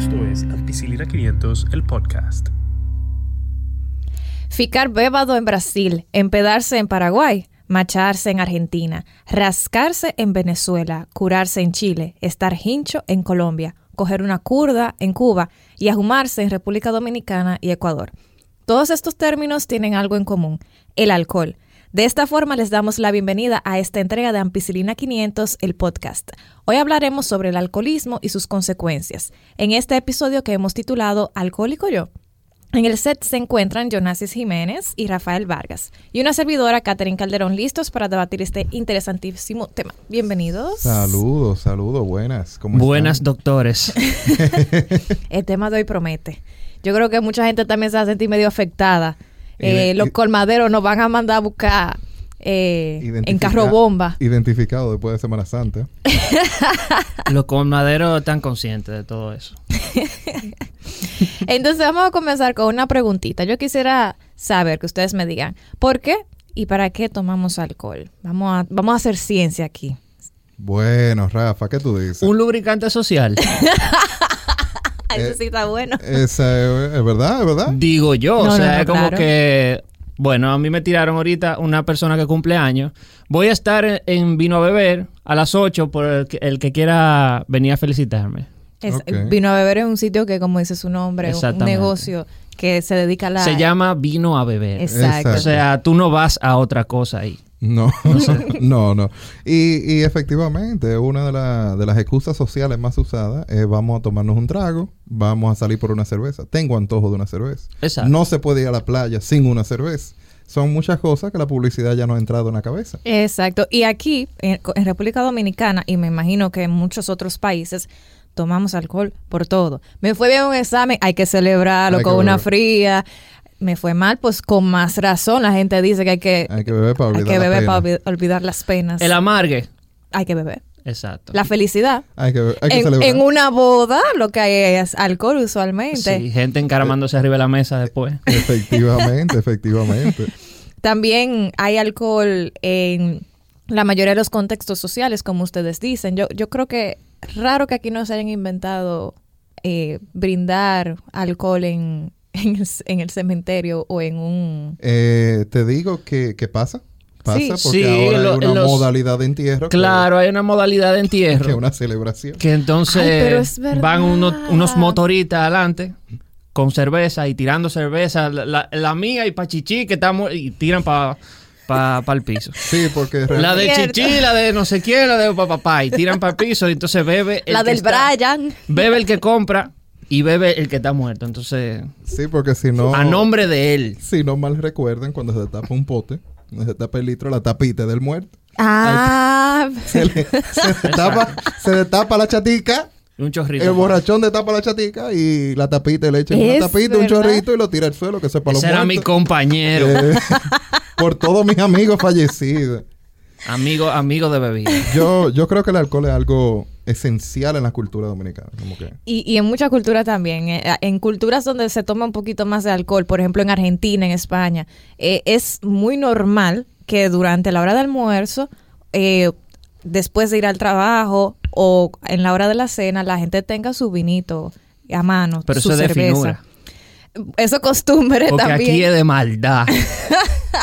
Esto es Ampicilina 500, el podcast. Ficar bébado en Brasil, empedarse en Paraguay, macharse en Argentina, rascarse en Venezuela, curarse en Chile, estar hincho en Colombia, coger una curda en Cuba y ahumarse en República Dominicana y Ecuador. Todos estos términos tienen algo en común, el alcohol. De esta forma les damos la bienvenida a esta entrega de Ampicilina 500, el podcast. Hoy hablaremos sobre el alcoholismo y sus consecuencias, en este episodio que hemos titulado Alcohólico yo. En el set se encuentran Jonasis Jiménez y Rafael Vargas y una servidora, Catherine Calderón, listos para debatir este interesantísimo tema. Bienvenidos. Saludos, saludos, buenas. ¿Cómo buenas, están? doctores. el tema de hoy promete. Yo creo que mucha gente también se va a sentir medio afectada eh, los colmaderos nos van a mandar a buscar eh, en carro bomba. Identificado después de Semana Santa. los colmaderos están conscientes de todo eso. Entonces vamos a comenzar con una preguntita. Yo quisiera saber que ustedes me digan, ¿por qué y para qué tomamos alcohol? Vamos a, vamos a hacer ciencia aquí. Bueno, Rafa, ¿qué tú dices? Un lubricante social. Eso sí está bueno. Esa es, verdad, es verdad. Digo yo, o sea, es como que bueno, a mí me tiraron ahorita una persona que cumple años. Voy a estar en Vino a Beber a las 8 por el que, quiera venir a felicitarme. Vino a Beber es un sitio que, como dice su nombre, un negocio que se dedica a la... Se llama Vino a Beber. Exacto. O sea, tú no vas a otra cosa ahí. No, no, no. Y, y efectivamente, una de, de, las excusas sociales más usadas es vamos a tomarnos un trago, vamos a salir por una cerveza. Tengo antojo de una cerveza. Exacto. No se puede ir a la playa sin una cerveza. Son muchas cosas que la publicidad ya no ha entrado en la cabeza. Exacto. Y aquí, en, República Dominicana, y me imagino que en muchos otros países, tomamos alcohol por todo. Me fue bien un examen, hay que celebrarlo con una fría me fue mal, pues con más razón la gente dice que hay que, hay que beber para olvidar, las penas. El amargue. Hay que beber. Exacto. La felicidad. Hay que, hay que en, celebrar. en, una boda lo que hay es alcohol usualmente. Sí, gente encaramándose arriba de la mesa después. Efectivamente, efectivamente. También hay alcohol en la mayoría de los contextos sociales, como ustedes dicen. Yo, yo creo que raro que aquí no se hayan inventado eh, brindar alcohol en, en el, cementerio o en un... Eh, te digo que, pasa. Pasa porque ahora hay una modalidad de entierro. Claro, hay una modalidad de entierro. Que una celebración. Que entonces van unos, unos motoritas adelante con cerveza y tirando cerveza. La, mía y pa' chichi que estamos y tiran para para el piso. Sí, porque... La de Chichi, la de no sé quién, la de papá, y tiran para el piso y entonces bebe... la del Brian. Bebe el que compra y bebe el que está muerto. Entonces. Sí, porque si no. A nombre de él. Si no mal recuerden, cuando se tapa un pote, se tapa el litro, la tapita del muerto. Ah. se, le, tapa, se tapa la chatica. Un chorrito. El borrachón de tapa la chatica y la tapita y le echa una tapita, un chorrito y lo tira al suelo, que sepa Ese los era mi compañero. Eh, por todos mis amigos fallecidos. Amigo, amigo de bebida. Yo, yo creo que el alcohol es algo esencial en la cultura dominicana. Y, en muchas culturas también. Eh, en culturas donde se toma un poquito más de alcohol, por ejemplo en Argentina, en España, eh, es muy normal que durante la hora de almuerzo, eh, después de ir al trabajo o en la hora de la cena, la gente tenga su vinito a mano, Pero su eso cerveza. Eso costumbre Porque también. aquí es de maldad.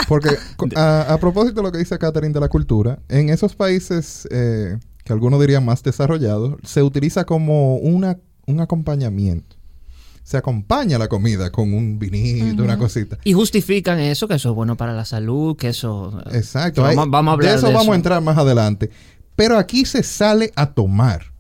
Porque a, propósito de lo que dice Catherine de la cultura, en esos países eh, que algunos dirían más desarrollados, se utiliza como una, un acompañamiento. Se acompaña la comida con un vinito, una cosita. Y justifican eso, que eso es bueno para la salud, que eso... Exacto. vamos, a hablar de eso. De eso vamos a entrar más adelante. Pero aquí se sale a tomar.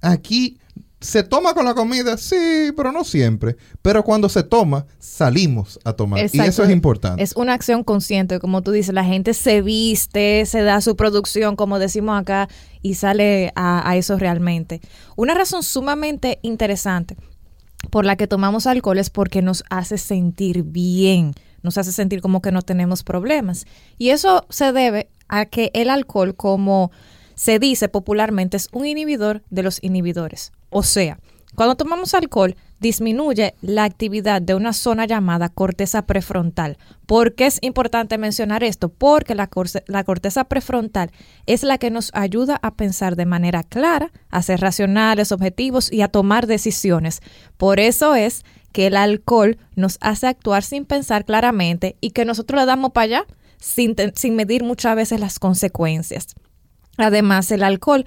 Aquí se toma con la comida, sí, pero no siempre. Pero cuando se toma, salimos a tomar. Y eso es importante. Es una acción consciente, como tú dices, la gente se viste, se da su producción, como decimos acá, y sale a, eso realmente. Una razón sumamente interesante por la que tomamos alcohol es porque nos hace sentir bien, nos hace sentir como que no tenemos problemas. Y eso se debe a que el alcohol, como se dice popularmente, es un inhibidor de los inhibidores. O sea, Cuando tomamos alcohol, disminuye la actividad de una zona llamada corteza prefrontal. ¿Por qué es importante mencionar esto? Porque la, la, corteza prefrontal es la que nos ayuda a pensar de manera clara, a ser racionales, objetivos y a tomar decisiones. Por eso es que el alcohol nos hace actuar sin pensar claramente y que nosotros le damos para allá sin, sin medir muchas veces las consecuencias. Además, el alcohol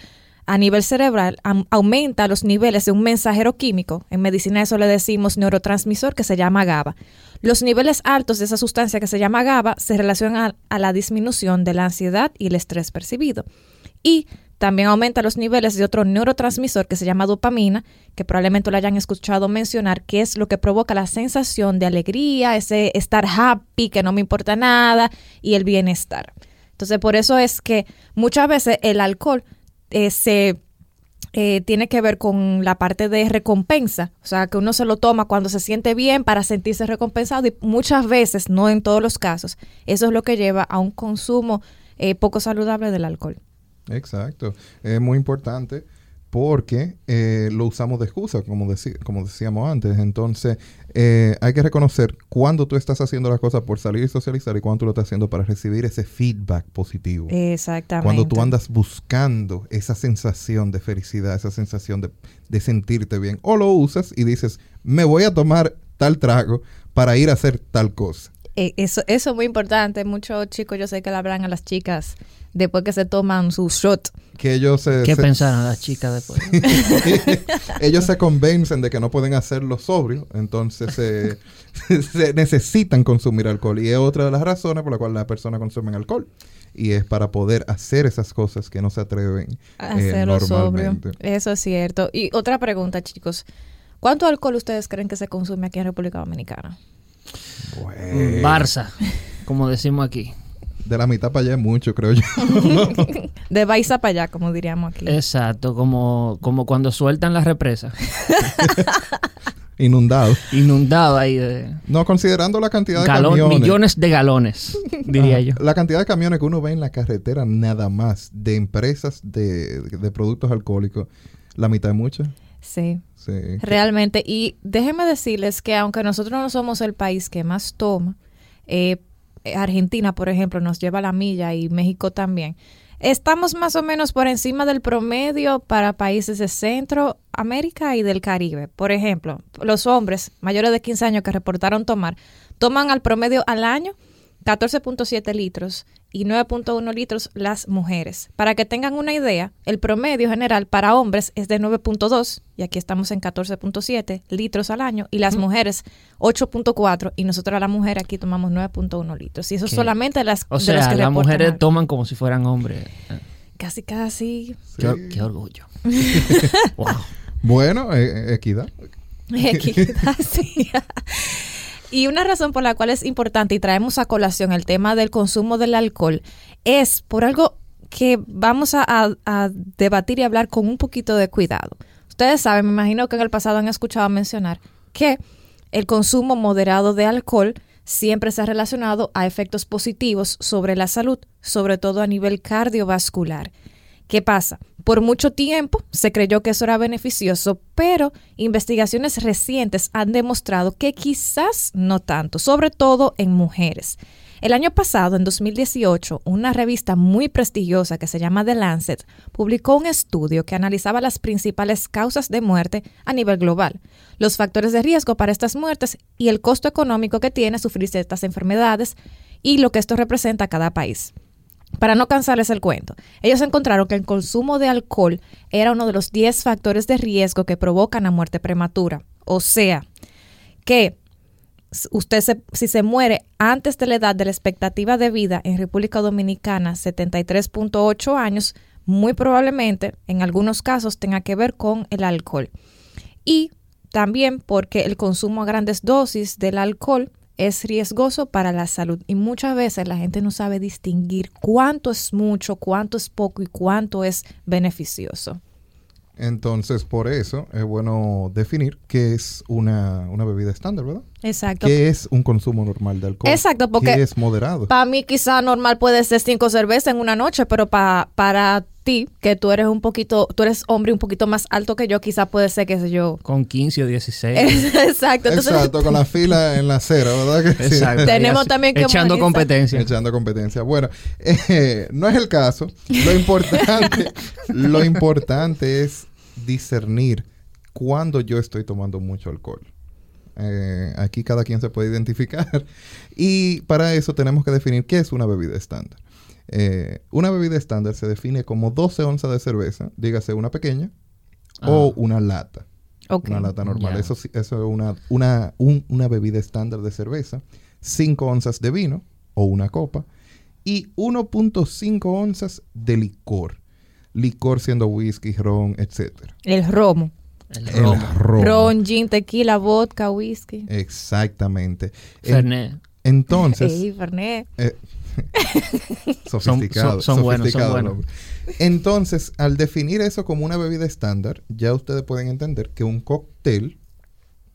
a nivel cerebral aumenta los niveles de un mensajero químico. En medicina eso le decimos neurotransmisor que se llama GABA. Los niveles altos de esa sustancia que se llama GABA se relacionan a, la disminución de la ansiedad y el estrés percibido. Y también aumenta los niveles de otro neurotransmisor que se llama dopamina, que probablemente lo hayan escuchado mencionar, que es lo que provoca la sensación de alegría, ese estar happy, que no me importa nada, y el bienestar. Entonces, por eso es que muchas veces el alcohol eh, se eh, tiene que ver con la parte de recompensa, o sea, que uno se lo toma cuando se siente bien para sentirse recompensado y muchas veces, no en todos los casos, eso es lo que lleva a un consumo eh, poco saludable del alcohol. Exacto, es muy importante porque eh, lo usamos de excusa, como, como decíamos antes. Entonces, eh, hay que reconocer cuando tú estás haciendo las cosas por salir y socializar y cuando tú lo estás haciendo para recibir ese feedback positivo. Exactamente. Cuando tú andas buscando esa sensación de felicidad, esa sensación de, de sentirte bien, o lo usas y dices, me voy a tomar tal trago para ir a hacer tal cosa. Eh, eso, eso es muy importante. Muchos chicos, yo sé que le hablan a las chicas después que se toman su shot. Que ellos se, ¿Qué pensaron las chicas después? ellos se convencen de que no pueden hacerlo sobrio, entonces se, necesitan consumir alcohol. Y es otra de las razones por la cual las personas consumen alcohol. Y es para poder hacer esas cosas que no se atreven a eh, hacerlo sobrio. Eso es cierto. Y otra pregunta, chicos. ¿Cuánto alcohol ustedes creen que se consume aquí en República Dominicana? Barça, como decimos aquí. De la mitad para allá es mucho, creo yo. de Baiza para allá, como diríamos aquí. Exacto, como, como cuando sueltan las represas. Inundado. Inundado ahí. De... No, considerando la cantidad de camiones. Millones de galones, diría yo. La cantidad de camiones que uno ve en la carretera nada más de empresas de, de productos alcohólicos, la mitad es mucho. Sí. Sí. Realmente. Y déjenme decirles que aunque nosotros no somos el país que más toma, eh, Argentina, por ejemplo, nos lleva la milla y México también. Estamos más o menos por encima del promedio para países de Centroamérica y del Caribe. Por ejemplo, los hombres mayores de 15 años que reportaron tomar, toman al promedio al año 14.7 litros y 9.1 litros las mujeres. Para que tengan una idea, el promedio general para hombres es de 9.2 y aquí estamos en 14.7 litros al año y las mujeres 8.4 y nosotros a la mujer aquí tomamos 9.1 litros. Y eso solamente las O sea, las mujeres toman como si fueran hombres. Casi, casi. Qué, orgullo. Bueno, eh, equidad. Equidad, sí. Y una razón por la cual es importante y traemos a colación el tema del consumo del alcohol es por algo que vamos a, debatir y hablar con un poquito de cuidado. Ustedes saben, me imagino que en el pasado han escuchado mencionar que el consumo moderado de alcohol siempre se ha relacionado a efectos positivos sobre la salud, sobre todo a nivel cardiovascular. ¿Qué pasa? Por mucho tiempo se creyó que eso era beneficioso, pero investigaciones recientes han demostrado que quizás no tanto, sobre todo en mujeres. El año pasado, en 2018, una revista muy prestigiosa que se llama The Lancet publicó un estudio que analizaba las principales causas de muerte a nivel global, los factores de riesgo para estas muertes y el costo económico que tiene sufrir estas enfermedades y lo que esto representa a cada país. Para no cansarles el cuento, ellos encontraron que el consumo de alcohol era uno de los 10 factores de riesgo que provocan la muerte prematura. O sea, que usted si se muere antes de la edad de la expectativa de vida en República Dominicana, 73.8 años, muy probablemente en algunos casos tenga que ver con el alcohol. Y también porque el consumo a grandes dosis del alcohol es riesgoso para la salud y muchas veces la gente no sabe distinguir cuánto es mucho, cuánto es poco y cuánto es beneficioso. Entonces, por eso es bueno definir qué es una, bebida estándar, ¿verdad? Exacto. ¿Qué es un consumo normal de alcohol? Exacto, porque ¿Qué es moderado? Para mí quizá normal puede ser cinco cervezas en una noche, pero para ti, que tú eres un poquito, tú eres hombre un poquito más alto que yo, quizás puede ser, qué sé yo. Con 15 o 16. Exacto. Exacto, con la fila en la acera, ¿verdad? Que Exacto. Tenemos también que... Echando competencia. Echando competencia. Bueno, eh, no es el caso. Lo importante, lo importante es discernir cuando yo estoy tomando mucho alcohol. Eh, aquí cada quien se puede identificar. Y para eso tenemos que definir qué es una bebida estándar. Eh, una bebida estándar se define como 12 onzas de cerveza, dígase una pequeña, o ah. una lata. Una lata normal. Eso, eso es una, una, una bebida estándar de cerveza. 5 onzas de vino, o una copa, y 1.5 onzas de licor. Licor siendo whisky, ron, etc. El romo. El romo. Ron, gin, tequila, vodka, whisky. Exactamente. Fernet. entonces. Sí, Fernet. Eh, sofisticado. Son, buenos, son buenos. Entonces, al definir eso como una bebida estándar, ya ustedes pueden entender que un cóctel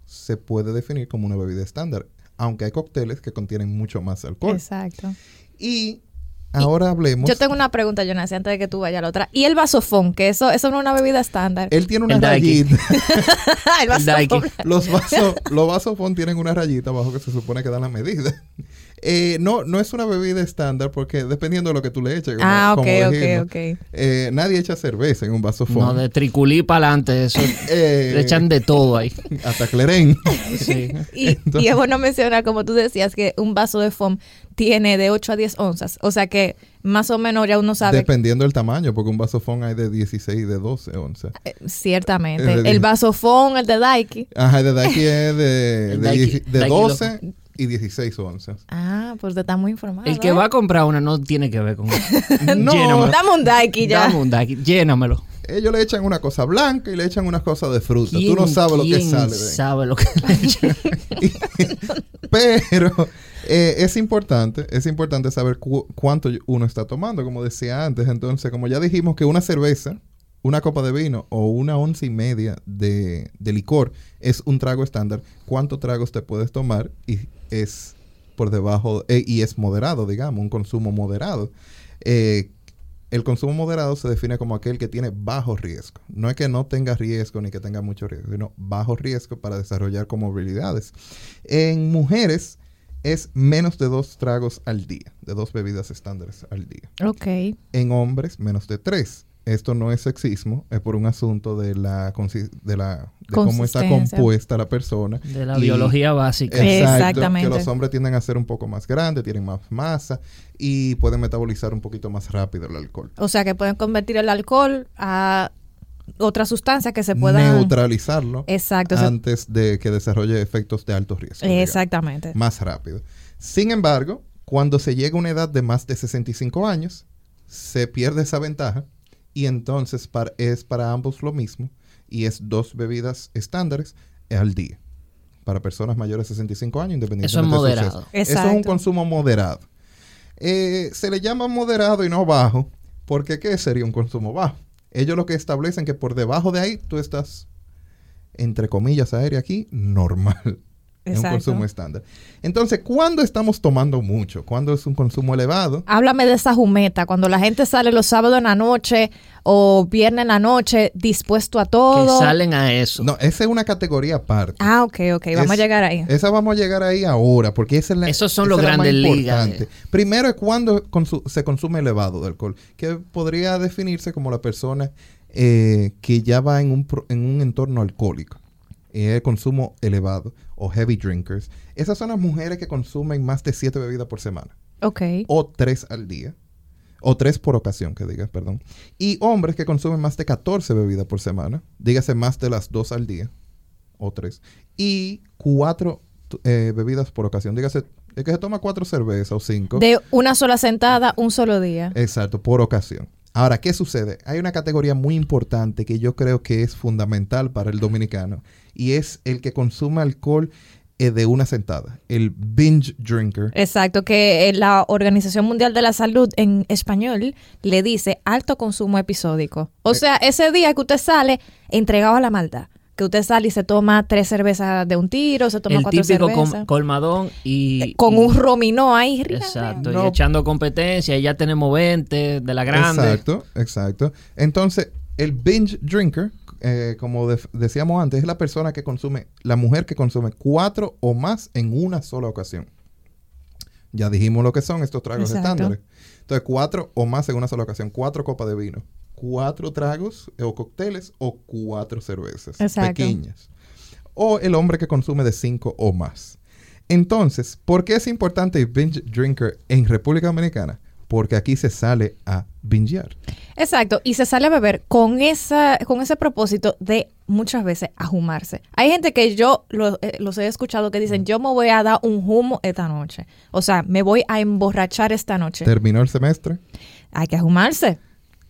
se puede definir como una bebida estándar, aunque hay cócteles que contienen mucho más alcohol. Exacto. Y ahora hablemos. Yo tengo una pregunta, Jonas, antes de que tú vayas a la otra. ¿Y el vasofón? Que eso, eso no es una bebida estándar. Él tiene una rayita. el vasofón. Los, vasos, los vasofón tienen una rayita abajo que se supone que dan la medida. Eh, no, no es una bebida estándar porque dependiendo de lo que tú le eches. ah, ok, ok, ok. Eh, nadie echa cerveza en un vaso No, de triculí para adelante, eso. Eh, le echan de todo ahí. Hasta clerén. sí. y, y, es bueno mencionar, como tú decías, que un vaso de foam tiene de 8 a 10 onzas. O sea que más o menos ya uno sabe. Dependiendo del tamaño, porque un vasofón hay de 16 y de 12 onzas. ciertamente. el vasofón, el de Daiki. Ajá, el de Daiki es de, de, de 12 y 16 onzas. Ah, pues está muy informado. El que va a comprar una no tiene que ver con no, dame un daiki ya. Dame un daiki, llénamelo. Ellos le echan una cosa blanca y le echan unas cosas de fruta. Tú no sabes lo que sale de sabe lo que le echan? Pero eh, es importante, es importante saber cuánto uno está tomando, como decía antes. Entonces, como ya dijimos que una cerveza una copa de vino o una once y media de, licor es un trago estándar, ¿cuántos tragos te puedes tomar? Y es por debajo, eh, y es moderado, digamos, un consumo moderado. Eh, el consumo moderado se define como aquel que tiene bajo riesgo. No es que no tenga riesgo ni que tenga mucho riesgo, sino bajo riesgo para desarrollar comorbilidades. En mujeres es menos de dos tragos al día, de dos bebidas estándares al día. Ok. En hombres, menos de tres esto no es sexismo, es por un asunto de la de la de cómo está compuesta la persona. De la biología básica. Exactamente. Que los hombres tienden a ser un poco más grandes, tienen más masa y pueden metabolizar un poquito más rápido el alcohol. O sea que pueden convertir el alcohol a otra sustancia que se pueda neutralizarlo Exacto, antes de que desarrolle efectos de alto riesgo. Exactamente. más rápido. Sin embargo, cuando se llega a una edad de más de 65 años, se pierde esa ventaja y entonces es para ambos lo mismo y es dos bebidas estándares al día para personas mayores de 65 años independientemente Eso es moderado. Eso es un consumo moderado. Eh, se le llama moderado y no bajo porque ¿qué sería un consumo bajo? Ellos lo que establecen que por debajo de ahí tú estás, entre comillas, aéreo aquí, normal. Es un consumo estándar. Entonces, ¿cuándo estamos tomando mucho? ¿Cuándo es un consumo elevado? Háblame de esa jumeta, cuando la gente sale los sábados en la noche o viernes en la noche dispuesto a todo. Que salen a eso. No, esa es una categoría aparte. Ah, ok, ok, vamos a llegar ahí. Esa vamos a llegar ahí ahora, porque esa es la Esos son los grandes ligas. Primero es cuando se consume elevado de alcohol, que podría definirse como la persona eh, que ya va en un, en un entorno alcohólico el consumo elevado o heavy drinkers, esas son las mujeres que consumen más de siete bebidas por semana. Ok. O tres al día. O tres por ocasión, que digas, perdón. Y hombres que consumen más de 14 bebidas por semana. Dígase más de las dos al día. O tres. Y cuatro eh, bebidas por ocasión. Dígase, es que se toma cuatro cervezas o cinco. De una sola sentada, un solo día. Exacto, por ocasión. Ahora, ¿qué sucede? Hay una categoría muy importante que yo creo que es fundamental para el dominicano y es el que consume alcohol eh, de una sentada, el binge drinker. Exacto, que eh, la Organización Mundial de la Salud en español le dice alto consumo episódico. O eh, sea, ese día que usted sale entregado a la maldad. Que usted sale y se toma tres cervezas de un tiro, se toma el cuatro típico colmadón y... Eh, con un romino ahí. Exacto, y echando competencia y ya tenemos 20 de la grande. Exacto, exacto. Entonces, el binge drinker, eh, como decíamos antes, es la persona que consume, la mujer que consume cuatro o más en una sola ocasión. Ya dijimos lo que son estos tragos estándares. Entonces, cuatro o más en una sola ocasión, cuatro copas de vino cuatro tragos o cócteles o cuatro cervezas pequeñas. O el hombre que consume de cinco o más. Entonces, ¿por qué es importante binge drinker en República Dominicana? Porque aquí se sale a bingear. Exacto, y se sale a beber con esa con ese propósito de muchas veces ajumarse. Hay gente que yo eh, los he escuchado que dicen, yo me voy a dar un humo esta noche. O sea, me voy a emborrachar esta noche. ¿Terminó el semestre? Hay que ajumarse.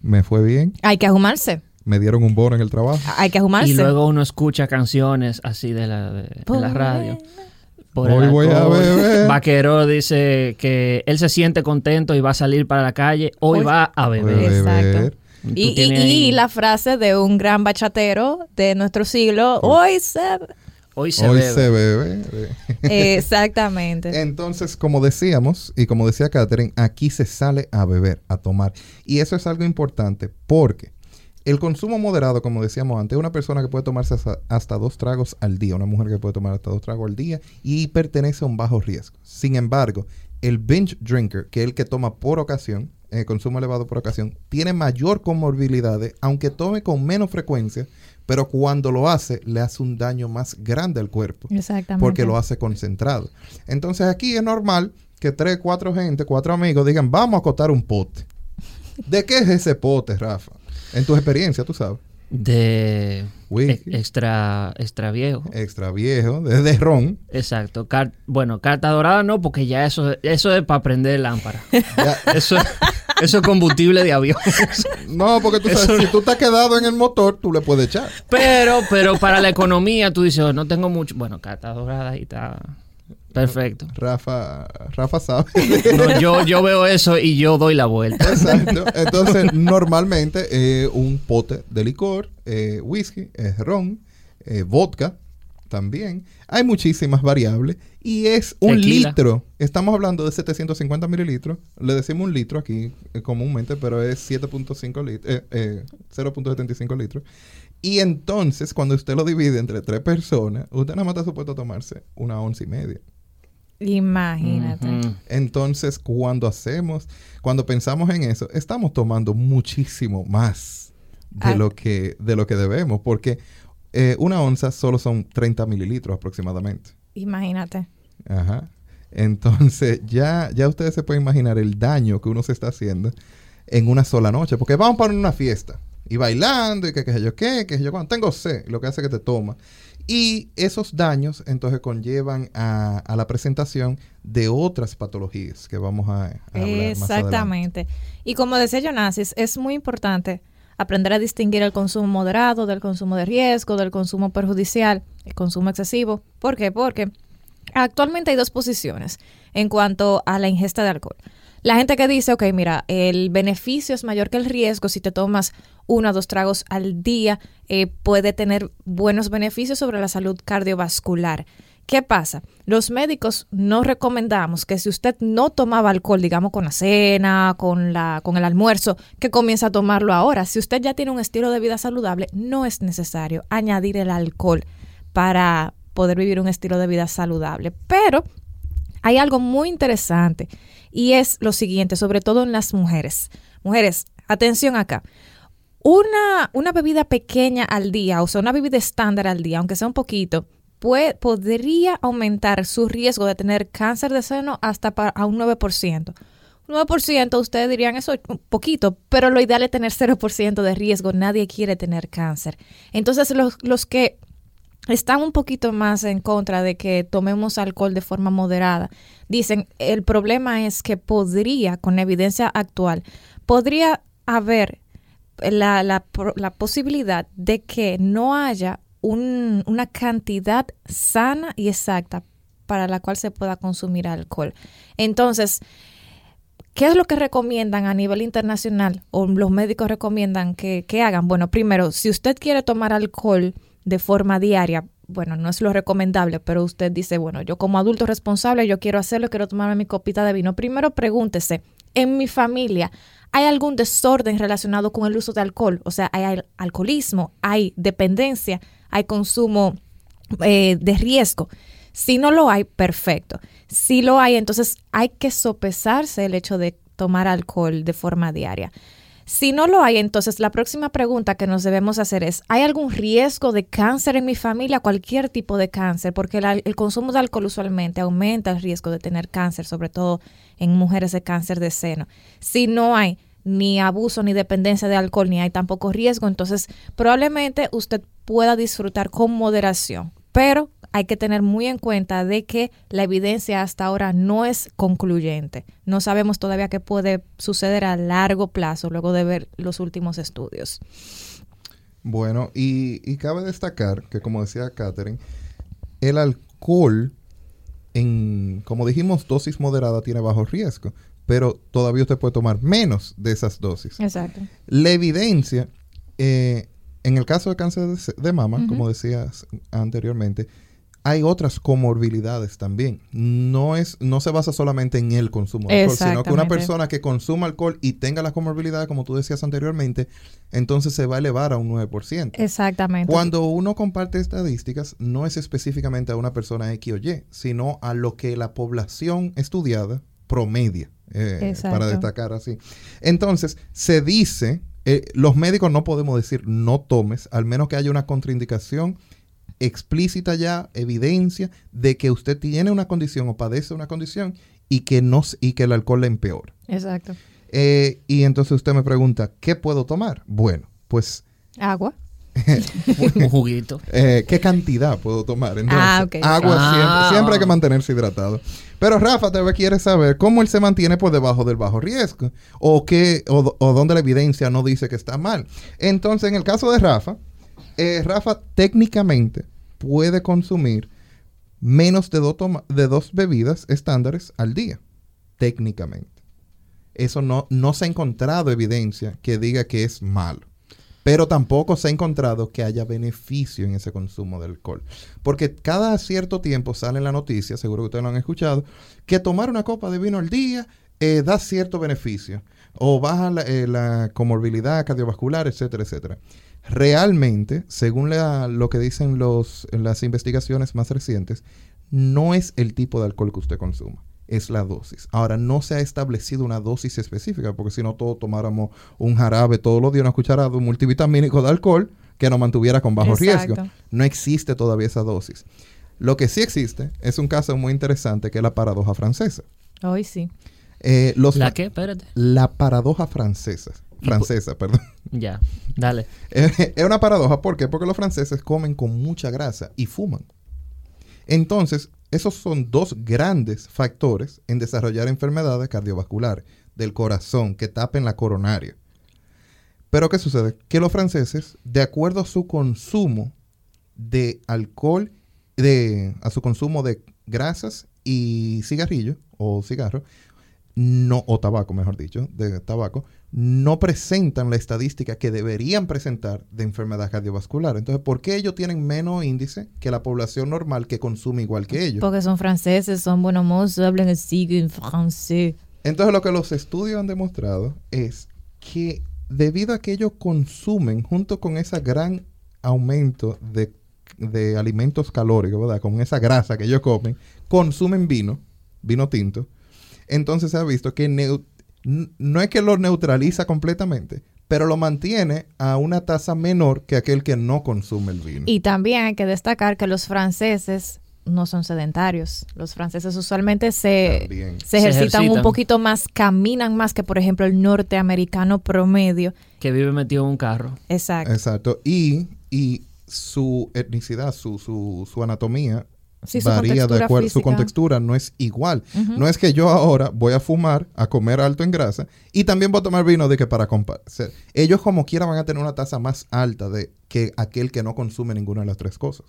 Me fue bien. Hay que ajumarse. Me dieron un bono en el trabajo. Hay que ajumarse. Y luego uno escucha canciones así de la, de, la radio. Hoy voy a beber. Vaquero dice que él se siente contento y va a salir para la calle. Hoy, va a beber. Exacto. Y, la frase de un gran bachatero de nuestro siglo, hoy se... Hoy se Hoy Se bebe. Exactamente. Entonces, como decíamos, y como decía Catherine, aquí se sale a beber, a tomar. Y eso es algo importante porque el consumo moderado, como decíamos antes, es una persona que puede tomarse hasta, dos tragos al día, una mujer que puede tomar hasta dos tragos al día y pertenece a un bajo riesgo. Sin embargo, el binge drinker, que es el que toma por ocasión, eh, consumo elevado por ocasión, tiene mayor comorbilidades, aunque tome con menos frecuencia, pero cuando lo hace, le hace un daño más grande al cuerpo. Exactamente. Porque lo hace concentrado. Entonces aquí es normal que tres, cuatro gente, cuatro amigos digan, vamos a acotar un pote. ¿De qué es ese pote, Rafa? En tu experiencia, tú sabes. De extra, extra viejo. Extra viejo, de, ron. Exacto. bueno, carta dorada no, porque ya eso, eso es para prender lámpara. eso, eso es combustible de avión. no, porque tú sabes, si tú te has quedado en el motor, tú le puedes echar. Pero, pero para la economía, tú dices, oh, no tengo mucho. Bueno, carta dorada y está. Perfecto. Rafa, Rafa sabe. yo, yo veo eso y yo doy la vuelta. Exacto. Entonces, normalmente eh, un pote de licor, eh, whisky, es ron, eh, vodka también. Hay muchísimas variables y es un litro. Estamos hablando de 750 mililitros. Le decimos un litro aquí comúnmente, pero es 7.5 litros, 0.75 litros. Y entonces, cuando usted lo divide entre tres personas, usted nada más está supuesto a tomarse una once y media. Imagínate. Entonces, cuando hacemos, cuando pensamos en eso, estamos tomando muchísimo más de, lo, que, de lo que debemos, porque eh, una onza solo son 30 mililitros aproximadamente. Imagínate. Ajá. Entonces, ya, ya ustedes se pueden imaginar el daño que uno se está haciendo en una sola noche, porque vamos para una fiesta y bailando y que qué sé yo qué, que yo cuando tengo sed, lo que hace que te toma. Y esos daños entonces conllevan a, la presentación de otras patologías que vamos a, hablar Exactamente. y como decía Jonasis, es muy importante aprender a distinguir el consumo moderado del consumo de riesgo, del consumo perjudicial, el consumo excesivo. ¿Por qué? Porque actualmente hay dos posiciones en cuanto a la ingesta de alcohol. La gente que dice, ok, mira, el beneficio es mayor que el riesgo si te tomas uno o dos tragos al día, eh, puede tener buenos beneficios sobre la salud cardiovascular. ¿Qué pasa? Los médicos no recomendamos que si usted no tomaba alcohol, digamos con la cena, con, la, con el almuerzo, que comience a tomarlo ahora. Si usted ya tiene un estilo de vida saludable, no es necesario añadir el alcohol para poder vivir un estilo de vida saludable. Pero hay algo muy interesante y es lo siguiente, sobre todo en las mujeres. Mujeres, atención acá. Una, una bebida pequeña al día, o sea, una bebida estándar al día, aunque sea un poquito, puede, podría aumentar su riesgo de tener cáncer de seno hasta a un 9%. 9% ustedes dirían eso un poquito, pero lo ideal es tener 0% de riesgo. Nadie quiere tener cáncer. Entonces, los, los que están un poquito más en contra de que tomemos alcohol de forma moderada. Dicen, el problema es que podría, con evidencia actual, podría haber la, la, la posibilidad de que no haya un, una cantidad sana y exacta para la cual se pueda consumir alcohol. Entonces, ¿qué es lo que recomiendan a nivel internacional o los médicos recomiendan que, que hagan? Bueno, primero, si usted quiere tomar alcohol, de forma diaria, bueno, no es lo recomendable, pero usted dice, bueno, yo como adulto responsable, yo quiero hacerlo, quiero tomarme mi copita de vino. Primero pregúntese, en mi familia, ¿hay algún desorden relacionado con el uso de alcohol? O sea, ¿hay alcoholismo? ¿Hay dependencia? ¿Hay consumo eh, de riesgo? Si no lo hay, perfecto. Si lo hay, entonces hay que sopesarse el hecho de tomar alcohol de forma diaria. Si no lo hay, entonces la próxima pregunta que nos debemos hacer es, ¿hay algún riesgo de cáncer en mi familia? Cualquier tipo de cáncer, porque el, consumo de alcohol usualmente aumenta el riesgo de tener cáncer, sobre todo en mujeres de cáncer de seno. Si no hay ni abuso ni dependencia de alcohol, ni hay tampoco riesgo, entonces probablemente usted pueda disfrutar con moderación. Pero hay que tener muy en cuenta de que la evidencia hasta ahora no es concluyente. No sabemos todavía qué puede suceder a largo plazo luego de ver los últimos estudios. Bueno, y, cabe destacar que, como decía Catherine, el alcohol, en, como dijimos, dosis moderada tiene bajo riesgo, pero todavía usted puede tomar menos de esas dosis. Exacto. La evidencia, eh, en el caso de cáncer de, mama, como decías anteriormente, hay otras comorbilidades también. No es, no se basa solamente en el consumo de alcohol, sino que una persona que consuma alcohol y tenga las comorbilidades, como tú decías anteriormente, entonces se va a elevar a un 9%. Exactamente. Cuando uno comparte estadísticas, no es específicamente a una persona X o Y, sino a lo que la población estudiada promedia, eh, para destacar así. Entonces, se dice, eh, los médicos no podemos decir no tomes, al menos que haya una contraindicación explícita ya evidencia de que usted tiene una condición o padece una condición y que, no, y que el alcohol le empeora. Exacto. Eh, y entonces usted me pregunta, ¿qué puedo tomar? Bueno, pues... Agua. un juguito. Eh, ¿Qué cantidad puedo tomar? ah, Agua ah. siempre, hay que mantenerse hidratado. Pero Rafa tal vez quiere saber cómo él se mantiene por debajo del bajo riesgo o, qué, o, o dónde la evidencia no dice que está mal. Entonces, en el caso de Rafa, eh, Rafa técnicamente puede consumir menos de, de dos bebidas estándares al día, técnicamente. Eso no, no se ha encontrado evidencia que diga que es malo. Pero tampoco se ha encontrado que haya beneficio en ese consumo de alcohol. Porque cada cierto tiempo sale en la noticia, seguro que ustedes lo han escuchado, que tomar una copa de vino al día eh, da cierto beneficio. O baja la, eh, la comorbilidad cardiovascular, etcétera, etcétera realmente, según lo que dicen los, las investigaciones más recientes, no es el tipo de alcohol que usted consuma, es la dosis. Ahora, no se ha establecido una dosis específica, porque si no todos tomáramos un jarabe todos los días, una cucharada, un multivitamínico de alcohol que nos mantuviera con bajo riesgo. No existe todavía esa dosis. Lo que sí existe es un caso muy interesante que es la paradoja francesa. Hoy sí. Eh, ¿La qué? Espérate. La paradoja francesa francesa, perdón. Ya, dale. es una paradoja, ¿por qué? Porque los franceses comen con mucha grasa y fuman. Entonces, esos son dos grandes factores en desarrollar enfermedades cardiovasculares del corazón que tapen la coronaria. Pero ¿qué sucede? Que los franceses, de acuerdo a su consumo de alcohol, de, a su consumo de grasas y cigarrillo o cigarro, no, o tabaco, mejor dicho, de tabaco, no presentan la estadística que deberían presentar de enfermedad cardiovascular. Entonces, ¿por qué ellos tienen menos índice que la población normal que consume igual que ellos? Porque son franceses, son buenos mozos, hablan así en francés. Entonces, lo que los estudios han demostrado es que debido a que ellos consumen, junto con ese gran aumento de, de alimentos calóricos, ¿verdad? Con esa grasa que ellos comen, consumen vino, vino tinto. Entonces se ha visto que no es que lo neutraliza completamente, pero lo mantiene a una tasa menor que aquel que no consume el vino. Y también hay que destacar que los franceses no son sedentarios. Los franceses usualmente se, se ejercitan, un poquito más, caminan más que, por ejemplo, el norteamericano promedio. Que vive metido en un carro. Exacto. Exacto. Y, y su etnicidad, su, su, su anatomía varía de acuerdo, su contextura no es igual. No es que yo ahora voy a fumar, a comer alto en grasa y también voy a tomar vino de que para compartir. Ellos como quiera van a tener una tasa más alta de que aquel que no consume ninguna de las tres cosas.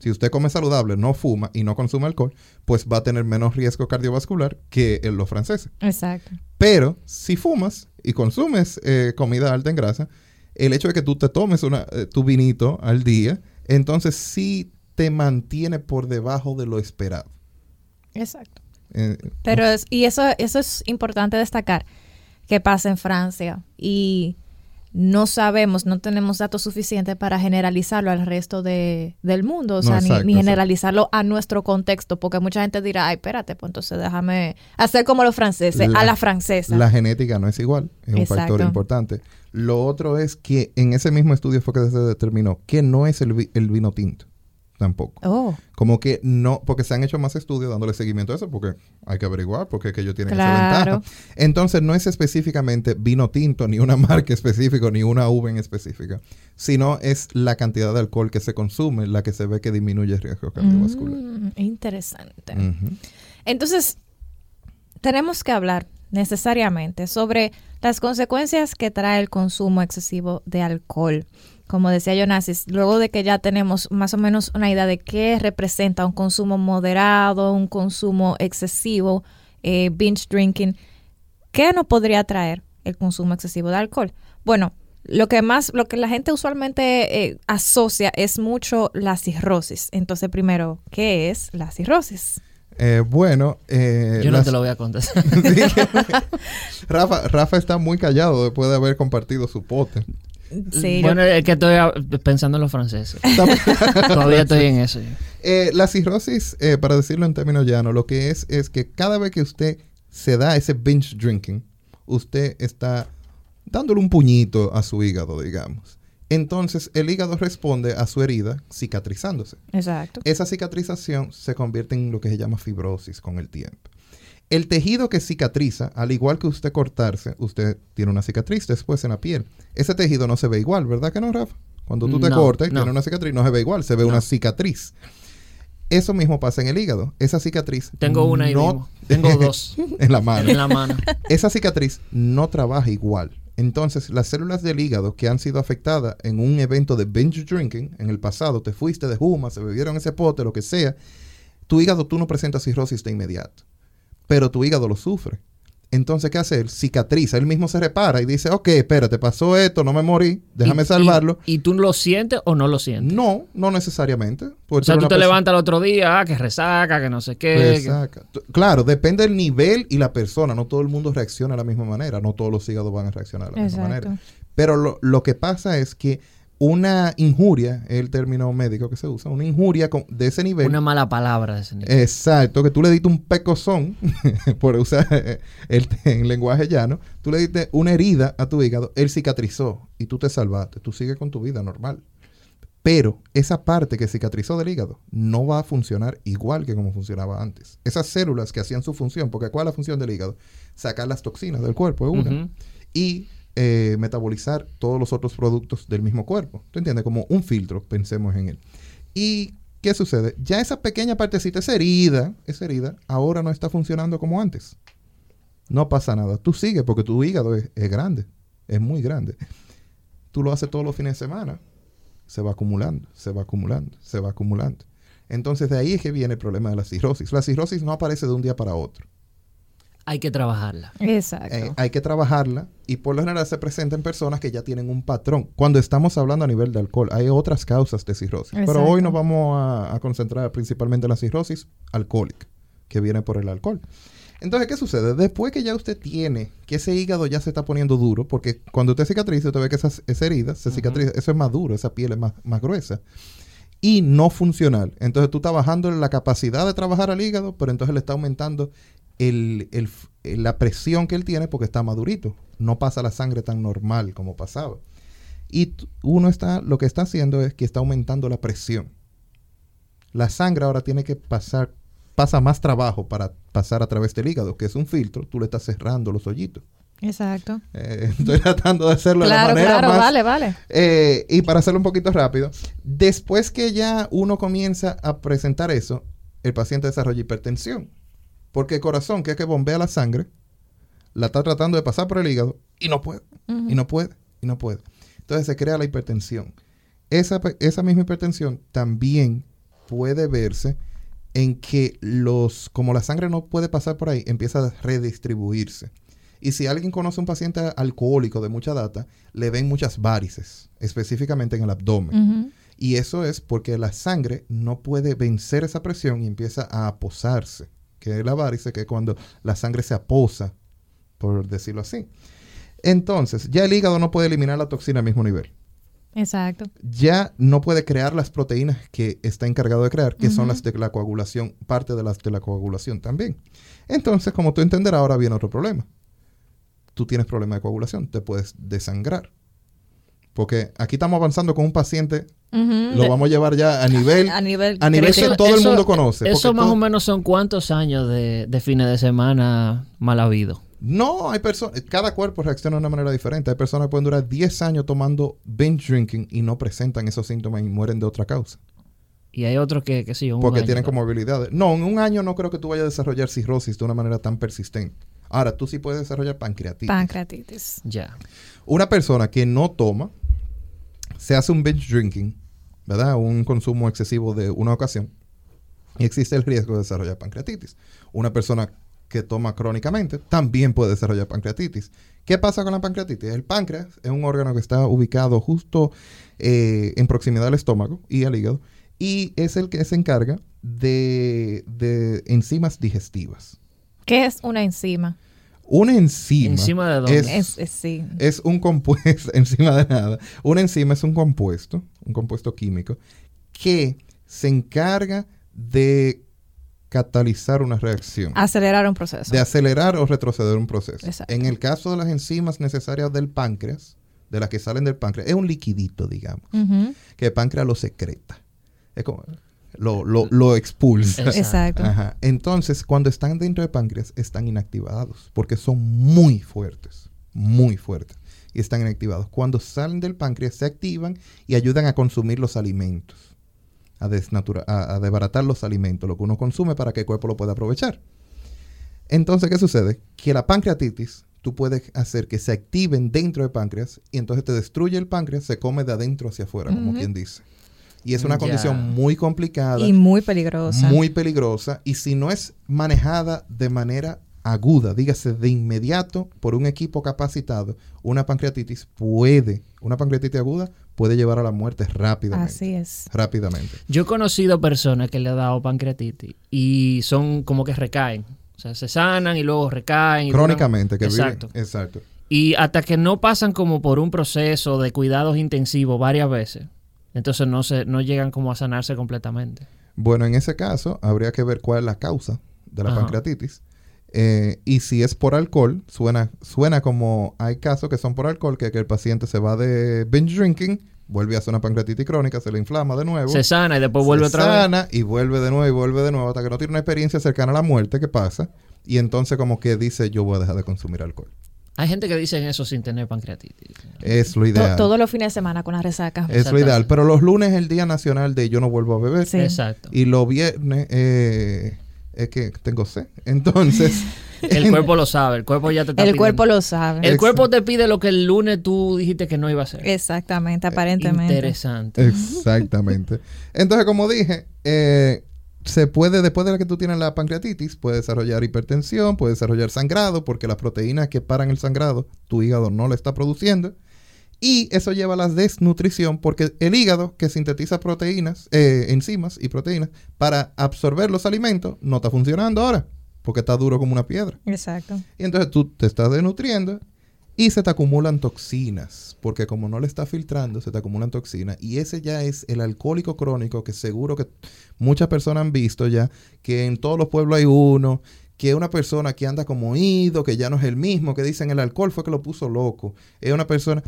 Si usted come saludable, no fuma y no consume alcohol, pues va a tener menos riesgo cardiovascular que los franceses. Exacto. Pero si fumas y consumes eh, comida alta en grasa, el hecho de que tú te tomes una, eh, tu vinito al día Entonces sí te mantiene por debajo de lo esperado. Exacto. Eh, Pero es, y eso, eso es importante destacar que pasa en Francia y no sabemos, no tenemos datos suficientes para generalizarlo al resto de, del mundo, o sea, ni, generalizarlo a nuestro contexto, porque mucha gente dirá, ay, espérate, pues entonces déjame hacer como los franceses, a la francesa. La genética no es igual, es un factor importante. Lo otro es que en ese mismo estudio fue que se determinó que no es el vino tinto tampoco. Oh. Como que no, porque se han hecho más estudios dándole seguimiento a eso, porque hay que averiguar, porque es que ellos tienen esa ventaja. Entonces, no es específicamente vino tinto, ni una marca específica, ni una uva en específica, sino es la cantidad de alcohol que se consume la que se ve que disminuye el riesgo cardiovascular. Mm, interesante. Entonces, tenemos que hablar necesariamente sobre las consecuencias que trae el consumo excesivo de alcohol como decía Jonasis, luego de que ya tenemos más o menos una idea de qué representa un consumo moderado, un consumo excesivo, eh, binge drinking, ¿qué nos podría traer el consumo excesivo de alcohol? Bueno, lo que más, lo que la gente usualmente eh, asocia es mucho la cirrosis. Entonces, primero, ¿qué es la cirrosis? Eh, bueno, yo no te lo voy a contar. Rafa, Rafa está muy callado después de haber compartido su pote. Bueno, es que estoy pensando en los franceses. Todavía estoy en eso. Eh, la cirrosis, eh, para decirlo en términos llanos, lo que es es que cada vez que usted se da ese binge drinking, usted está dándole un puñito a su hígado, digamos. Entonces, el hígado responde a su herida cicatrizándose. Exacto. Esa cicatrización se convierte en lo que se llama fibrosis con el tiempo. El tejido que cicatriza, al igual que usted cortarse, usted tiene una cicatriz después en la piel. Ese tejido no se ve igual, ¿verdad que no, Rafa? Cuando tú te cortas y tienes una cicatriz, no se ve igual, se ve una cicatriz. Eso mismo pasa en el hígado. Esa cicatriz. Tengo una y no, Tengo dos. en la mano. En la mano. Esa cicatriz no trabaja igual. Entonces, las células del hígado que han sido afectadas en un evento de binge drinking en el pasado, te fuiste de Juma, se bebieron ese pote, lo que sea, tu hígado tú no presentas cirrosis de inmediato pero tu hígado lo sufre. Entonces, ¿qué hace él? Cicatriza. Él mismo se repara y dice, ok, espérate, pasó esto, no me morí, déjame salvarlo. Y, tú lo sientes o no lo sientes? No, no necesariamente. O sea, tú te levantas el otro día, ah, que resaca, que no sé qué. Resaca. Claro, depende del nivel y la persona. No todo el mundo reacciona de la misma manera. No todos los hígados van a reaccionar de la misma manera. Pero lo, lo que pasa es que una injuria, es el término médico que se usa, una injuria de ese nivel. Una mala palabra de ese nivel. Exacto, que tú le diste un pecozón, por usar el, en lenguaje llano, tú le diste una herida a tu hígado, él cicatrizó y tú te salvaste, tú sigues con tu vida normal. Pero esa parte que cicatrizó del hígado no va a funcionar igual que como funcionaba antes. Esas células que hacían su función, porque ¿cuál es la función del hígado? Sacar las toxinas del cuerpo, es una. Y eh, metabolizar todos los otros productos del mismo cuerpo. ¿Tú entiendes? Como un filtro, pensemos en él. ¿Y qué sucede? Ya esa pequeña partecita, esa herida, esa herida, ahora no está funcionando como antes. No pasa nada. Tú sigues porque tu hígado es, grande, es muy grande. Tú lo haces todos los fines de semana. Se va acumulando, se va acumulando, se va acumulando. Entonces de ahí es que viene el problema de la cirrosis. La cirrosis no aparece de un día para otro hay que trabajarla. Exacto. Eh, hay que trabajarla y por lo general se presenta en personas que ya tienen un patrón. Cuando estamos hablando a nivel de alcohol, hay otras causas de cirrosis. Pero hoy nos vamos a, concentrar principalmente en la cirrosis alcohólica, que viene por el alcohol. Entonces, ¿qué sucede? Después que ya usted tiene que ese hígado ya se está poniendo duro, porque cuando usted cicatriza, usted ve que esa, herida se cicatriza, eso es más duro, esa piel es más, más gruesa y no funcional. Entonces tú estás bajando la capacidad de trabajar al hígado, pero entonces le está aumentando la presión que él tiene porque está madurito. No pasa la sangre tan normal como pasaba. Y uno está, lo que está haciendo es que está aumentando la presión. La sangre ahora tiene que pasar, pasa más trabajo para pasar a través del hígado, que es un filtro, tú le estás cerrando los hoyitos. Exacto. Eh, estoy tratando de hacerlo de la manera claro, vale, vale. Eh, y para hacerlo un poquito rápido, después que ya uno comienza a presentar eso, el paciente desarrolla hipertensión. Porque el corazón, que es que bombea la sangre, la está tratando de pasar por el hígado y no puede, y no puede, y no puede. Entonces se crea la hipertensión. Esa, esa misma hipertensión también puede verse en que los, como la sangre no puede pasar por ahí, empieza a redistribuirse. Y si alguien conoce a un paciente alcohólico de mucha data, le ven muchas varices, específicamente en el abdomen. Y eso es porque la sangre no puede vencer esa presión y empieza a aposarse, que es la varice, que es cuando la sangre se aposa, por decirlo así. Entonces, ya el hígado no puede eliminar la toxina al mismo nivel. Exacto. Ya no puede crear las proteínas que está encargado de crear, que son las de la coagulación, parte de las de la coagulación también. Entonces, como tú entenderás, ahora viene otro problema. Tú tienes problema de coagulación, te puedes desangrar. Porque aquí estamos avanzando con un paciente, lo vamos a llevar ya a nivel, a nivel, a nivel que todo el mundo conoce. Eso más o menos son cuántos años de, de fines de semana mal habido. No, hay personas, cada cuerpo reacciona de una manera diferente. Hay personas que pueden durar 10 años tomando binge drinking y no presentan esos síntomas y mueren de otra causa. Y hay otros que, que sí, un Porque tienen comorbilidades. No, en un año no creo que tú vayas a desarrollar cirrosis de una manera tan persistente. Ahora, tú sí puedes desarrollar pancreatitis. Pancreatitis. Ya. Una persona que no toma, se hace un binge drinking, ¿verdad? Un consumo excesivo de una ocasión. Y existe el riesgo de desarrollar pancreatitis. Una persona que toma crónicamente también puede desarrollar pancreatitis. ¿Qué pasa con la pancreatitis? El páncreas es un órgano que está ubicado justo eh, en proximidad al estómago y al hígado y es el que se encarga de, enzimas digestivas. ¿Qué es una enzima? Una enzima. ¿Encima de dónde? Es, es, un compuesto, encima de nada. Una enzima es un compuesto, un compuesto químico, que se encarga de catalizar una reacción. Acelerar un proceso. De acelerar o retroceder un proceso. En el caso de las enzimas necesarias del páncreas, de las que salen del páncreas, es un liquidito, digamos, que el páncreas lo secreta. Es como lo, lo, expulsa. Exacto. Entonces, cuando están dentro del páncreas, están inactivados, porque son muy fuertes, muy fuertes, y están inactivados. Cuando salen del páncreas, se activan y ayudan a consumir los alimentos a, desnatura a, desbaratar los alimentos, lo que uno consume para que el cuerpo lo pueda aprovechar. Entonces, ¿qué sucede? Que la pancreatitis, tú puedes hacer que se activen dentro del páncreas y entonces te destruye el páncreas, se come de adentro hacia afuera, como quien dice. Y es una condición muy complicada. Y muy peligrosa. Muy peligrosa. Y si no es manejada de manera aguda, dígase de inmediato por un equipo capacitado, una pancreatitis puede, una pancreatitis aguda puede llevar a la muerte rápidamente. Así es. Rápidamente. Yo he conocido personas que le han dado pancreatitis y son como que recaen. O sea, se sanan y luego recaen. Crónicamente, que Exacto. Exacto. Y hasta que no pasan como por un proceso de cuidados intensivos varias veces, entonces no, se, no llegan como a sanarse completamente. Bueno, en ese caso habría que ver cuál es la causa de la pancreatitis eh, y si es por alcohol, suena, suena como hay casos que son por alcohol, que, que el paciente se va de binge drinking, vuelve a hacer una pancreatitis crónica, se le inflama de nuevo. Se sana y después vuelve otra vez. Se sana y vuelve de nuevo y vuelve de nuevo hasta que no tiene una experiencia cercana a la muerte, ¿qué pasa? Y entonces como que dice, yo voy a dejar de consumir alcohol. Hay gente que dice eso sin tener pancreatitis. Es lo ideal. todos los fines de semana con la resaca. Es lo ideal. Pero los lunes es el Día Nacional de Yo no vuelvo a beber. Sí. Exacto. Y los viernes... Eh, es que tengo sed. Entonces. el cuerpo lo sabe, el cuerpo ya te está El cuerpo lo sabe. El cuerpo te pide lo que el lunes tú dijiste que no iba a hacer. Exactamente, aparentemente. Interesante. Exactamente. Entonces, como dije, eh, se puede, después de que tú tienes la pancreatitis, puede desarrollar hipertensión, puede desarrollar sangrado, porque las proteínas que paran el sangrado, tu hígado no lo está produciendo. Y eso lleva a la desnutrición porque el hígado que sintetiza proteínas, eh, enzimas y proteínas para absorber los alimentos no está funcionando ahora porque está duro como una piedra. Exacto. Y entonces tú te estás desnutriendo y se te acumulan toxinas porque como no le está filtrando se te acumulan toxinas y ese ya es el alcohólico crónico que seguro que muchas personas han visto ya que en todos los pueblos hay uno que es una persona que anda como ido, que ya no es el mismo, que dicen el alcohol fue que lo puso loco. Es una persona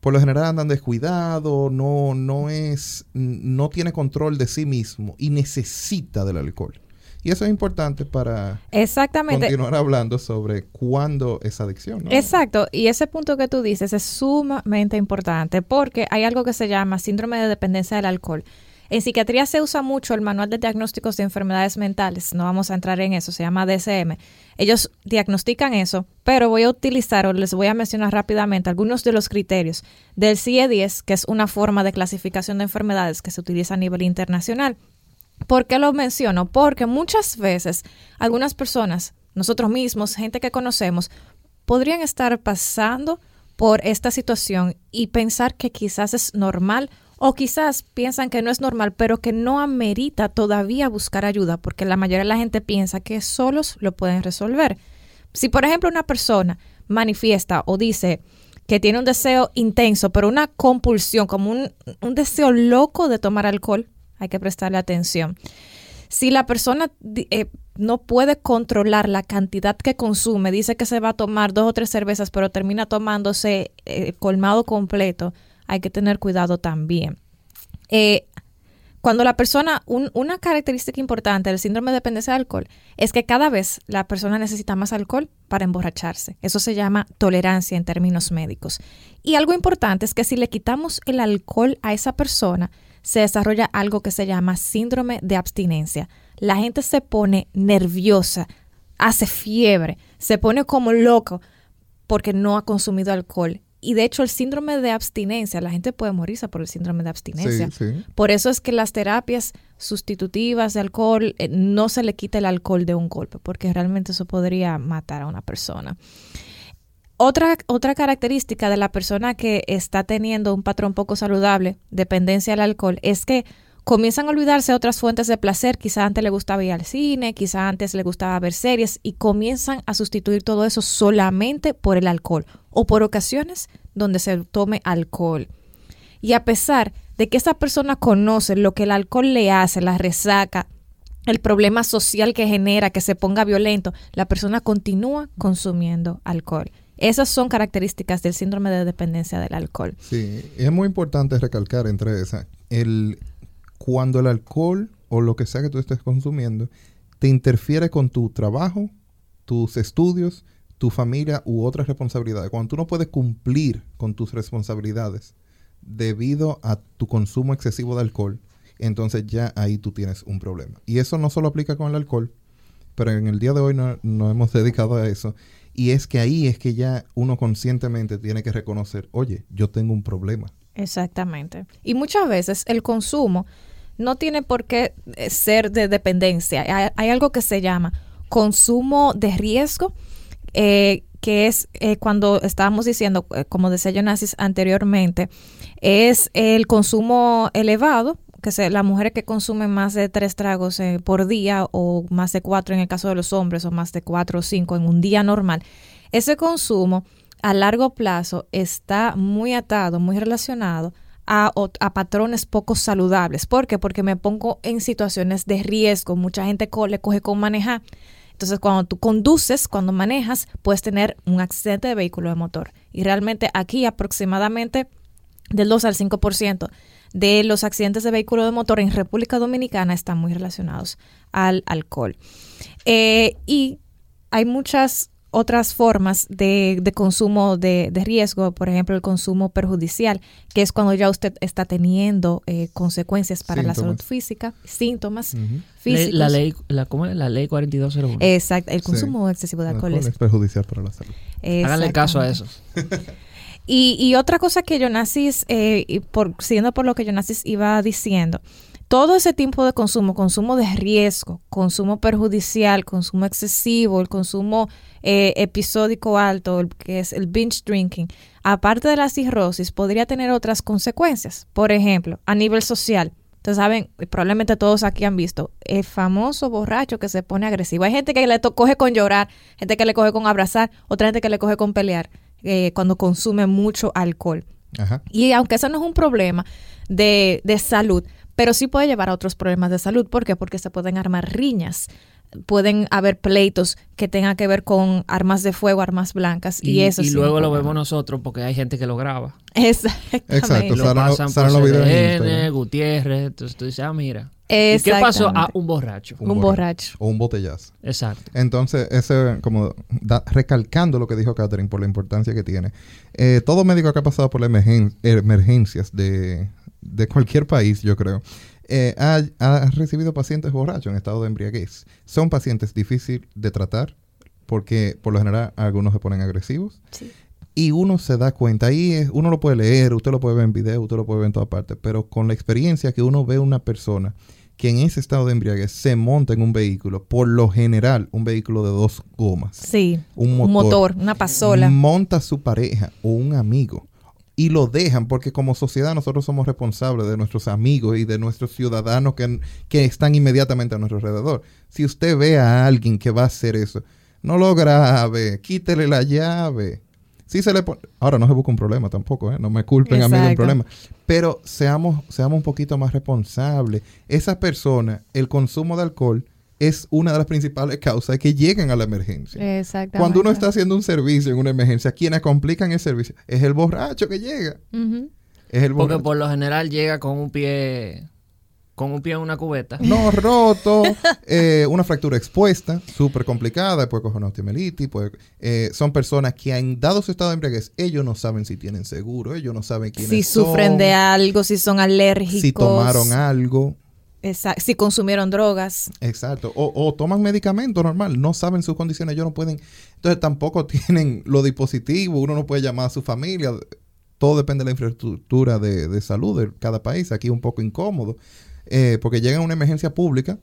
por lo general andan descuidado, no, no es, no tiene control de sí mismo y necesita del alcohol. Y eso es importante para Exactamente. continuar hablando sobre cuándo es adicción. Exacto. Y ese punto que tú dices es sumamente importante porque hay algo que se llama síndrome de dependencia del alcohol. En psiquiatría se usa mucho el manual de diagnósticos de enfermedades mentales, no vamos a entrar en eso, se llama DSM. Ellos diagnostican eso, pero voy a utilizar o les voy a mencionar rápidamente algunos de los criterios del CIE-10, que es una forma de clasificación de enfermedades que se utiliza a nivel internacional. ¿Por qué lo menciono? Porque muchas veces algunas personas, nosotros mismos, gente que conocemos, podrían estar pasando por esta situación y pensar que quizás es normal O quizás piensan que no es normal, pero que no amerita todavía buscar ayuda, porque la mayoría de la gente piensa que solos lo pueden resolver. Si, por ejemplo, una persona manifiesta o dice que tiene un deseo intenso, pero una compulsión, como un, un deseo loco de tomar alcohol, hay que prestarle atención. Si la persona eh, no puede controlar la cantidad que consume, dice que se va a tomar dos o tres cervezas, pero termina tomándose eh, colmado completo, hay que tener cuidado también. Eh, cuando la persona, una característica importante del síndrome de dependencia de alcohol es que cada vez la persona necesita más alcohol para emborracharse. Eso se llama tolerancia en términos médicos. Y algo importante es que si le quitamos el alcohol a esa persona, se desarrolla algo que se llama síndrome de abstinencia. La gente se pone nerviosa, hace fiebre, se pone como loco porque no ha consumido alcohol. Y de hecho el síndrome de abstinencia, la gente puede morirse por el síndrome de abstinencia. Por eso es que las terapias sustitutivas de alcohol eh, no se le quita el alcohol de un golpe, porque realmente eso podría matar a una persona. Otra, otra característica de la persona que está teniendo un patrón poco saludable, dependencia al alcohol, es que comienzan a olvidarse otras fuentes de placer. Quizá antes le gustaba ir al cine, quizá antes le gustaba ver series y comienzan a sustituir todo eso solamente por el alcohol o por ocasiones donde se tome alcohol. Y a pesar de que esa persona conoce lo que el alcohol le hace, la resaca, el problema social que genera, que se ponga violento, la persona continúa consumiendo alcohol. Esas son características del síndrome de dependencia del alcohol. Sí, es muy importante recalcar entre esas, el, cuando el alcohol o lo que sea que tú estés consumiendo te interfiere con tu trabajo, tus estudios, tu familia u otras responsabilidades. Cuando tú no puedes cumplir con tus responsabilidades debido a tu consumo excesivo de alcohol, entonces ya ahí tú tienes un problema. Y eso no solo aplica con el alcohol, pero en el día de hoy no, hemos dedicado a eso. Y es que ahí es que ya uno conscientemente tiene que reconocer, oye, yo tengo un problema. Exactamente. Y muchas veces el consumo no tiene por qué eh, ser de dependencia. Hay, algo que se llama consumo de riesgo, eh, que es eh, cuando estábamos diciendo, como decía Jonasis anteriormente, es el consumo elevado que se, las mujeres que consumen más de tres tragos eh, por día o más de cuatro en el caso de los hombres o más de cuatro o cinco en un día normal, ese consumo a largo plazo está muy atado, muy relacionado a, a, patrones poco saludables. ¿Por qué? Porque me pongo en situaciones de riesgo. Mucha gente le coge con manejar. Entonces, cuando tú conduces, cuando manejas, puedes tener un accidente de vehículo de motor. Y realmente aquí aproximadamente del 2 al 5% de los accidentes de vehículo de motor en República Dominicana están muy relacionados al alcohol. Eh, y hay muchas otras formas de, consumo de, riesgo, por ejemplo, el consumo perjudicial, que es cuando ya usted está teniendo eh, consecuencias para la salud física, síntomas físicos. La ley, la, ¿cómo es? La ley 4201. Exacto, el consumo excesivo de alcohol, es, perjudicial para la salud. Háganle caso a eso. Y, otra cosa que Jonasis, eh, por, siguiendo por lo que Jonasis iba diciendo, todo ese tipo de consumo, consumo de riesgo, consumo perjudicial, consumo excesivo, el consumo eh, episódico alto, el, que es el binge drinking, aparte de la cirrosis, podría tener otras consecuencias. Por ejemplo, a nivel social. Ustedes saben, probablemente todos aquí han visto el famoso borracho que se pone agresivo. Hay gente que le coge con llorar, gente que le coge con abrazar, otra gente que le coge con pelear. Eh, cuando consume mucho alcohol. Y aunque eso no es un problema de, de salud, pero sí puede llevar a otros problemas de salud. ¿Por qué? Porque se pueden armar riñas pueden haber pleitos que tengan que ver con armas de fuego, armas blancas y, eso. Y luego lo vemos nosotros porque hay gente que lo graba. Exactamente. Exacto. Lo pasan por CDN, Gutiérrez. Entonces tú dices, ah, mira. ¿Y qué pasó? a un borracho. Un, borracho. O un botellazo. Exacto. Entonces, ese, como recalcando lo que dijo Catherine por la importancia que tiene, eh, todo médico que ha pasado por las emergencias de, de cualquier país, yo creo, eh, ha, recibido pacientes borrachos en estado de embriaguez. Son pacientes difíciles de tratar porque por lo general algunos se ponen agresivos. Y uno se da cuenta, ahí uno lo puede leer, usted lo puede ver en video, usted lo puede ver en todas partes, pero con la experiencia que uno ve una persona que en ese estado de embriaguez se monta en un vehículo, por lo general un vehículo de dos gomas. Sí. Un motor, una pasola. Monta su pareja o un amigo y lo dejan porque como sociedad nosotros somos responsables de nuestros amigos y de nuestros ciudadanos que, que están inmediatamente a nuestro alrededor. Si usted ve a alguien que va a hacer eso, no lo grabe, quítele la llave. Si se le Ahora no se busca un problema tampoco, ¿eh? no me culpen a mí de un problema. Pero seamos, seamos un poquito más responsables. Esa persona, el consumo de alcohol es una de las principales causas de que lleguen a la emergencia. Exactamente. Cuando uno está haciendo un servicio en una emergencia, quienes complican el servicio es el borracho que llega. Es el Porque por lo general llega con un pie con un pie en una cubeta. No roto, eh, una fractura expuesta, súper complicada, después coger una osteomelitis, pues, eh, son personas que han dado su estado de embriaguez, ellos no saben si tienen seguro, ellos no saben quiénes si son. Si sufren de algo, si son alérgicos. Si tomaron algo. Si consumieron drogas. Exacto. O, toman medicamento normal, no saben sus condiciones, ellos no pueden. Entonces tampoco tienen los dispositivos, uno no puede llamar a su familia. Todo depende de la infraestructura de, salud de cada país. Aquí un poco incómodo, eh, porque llega una emergencia pública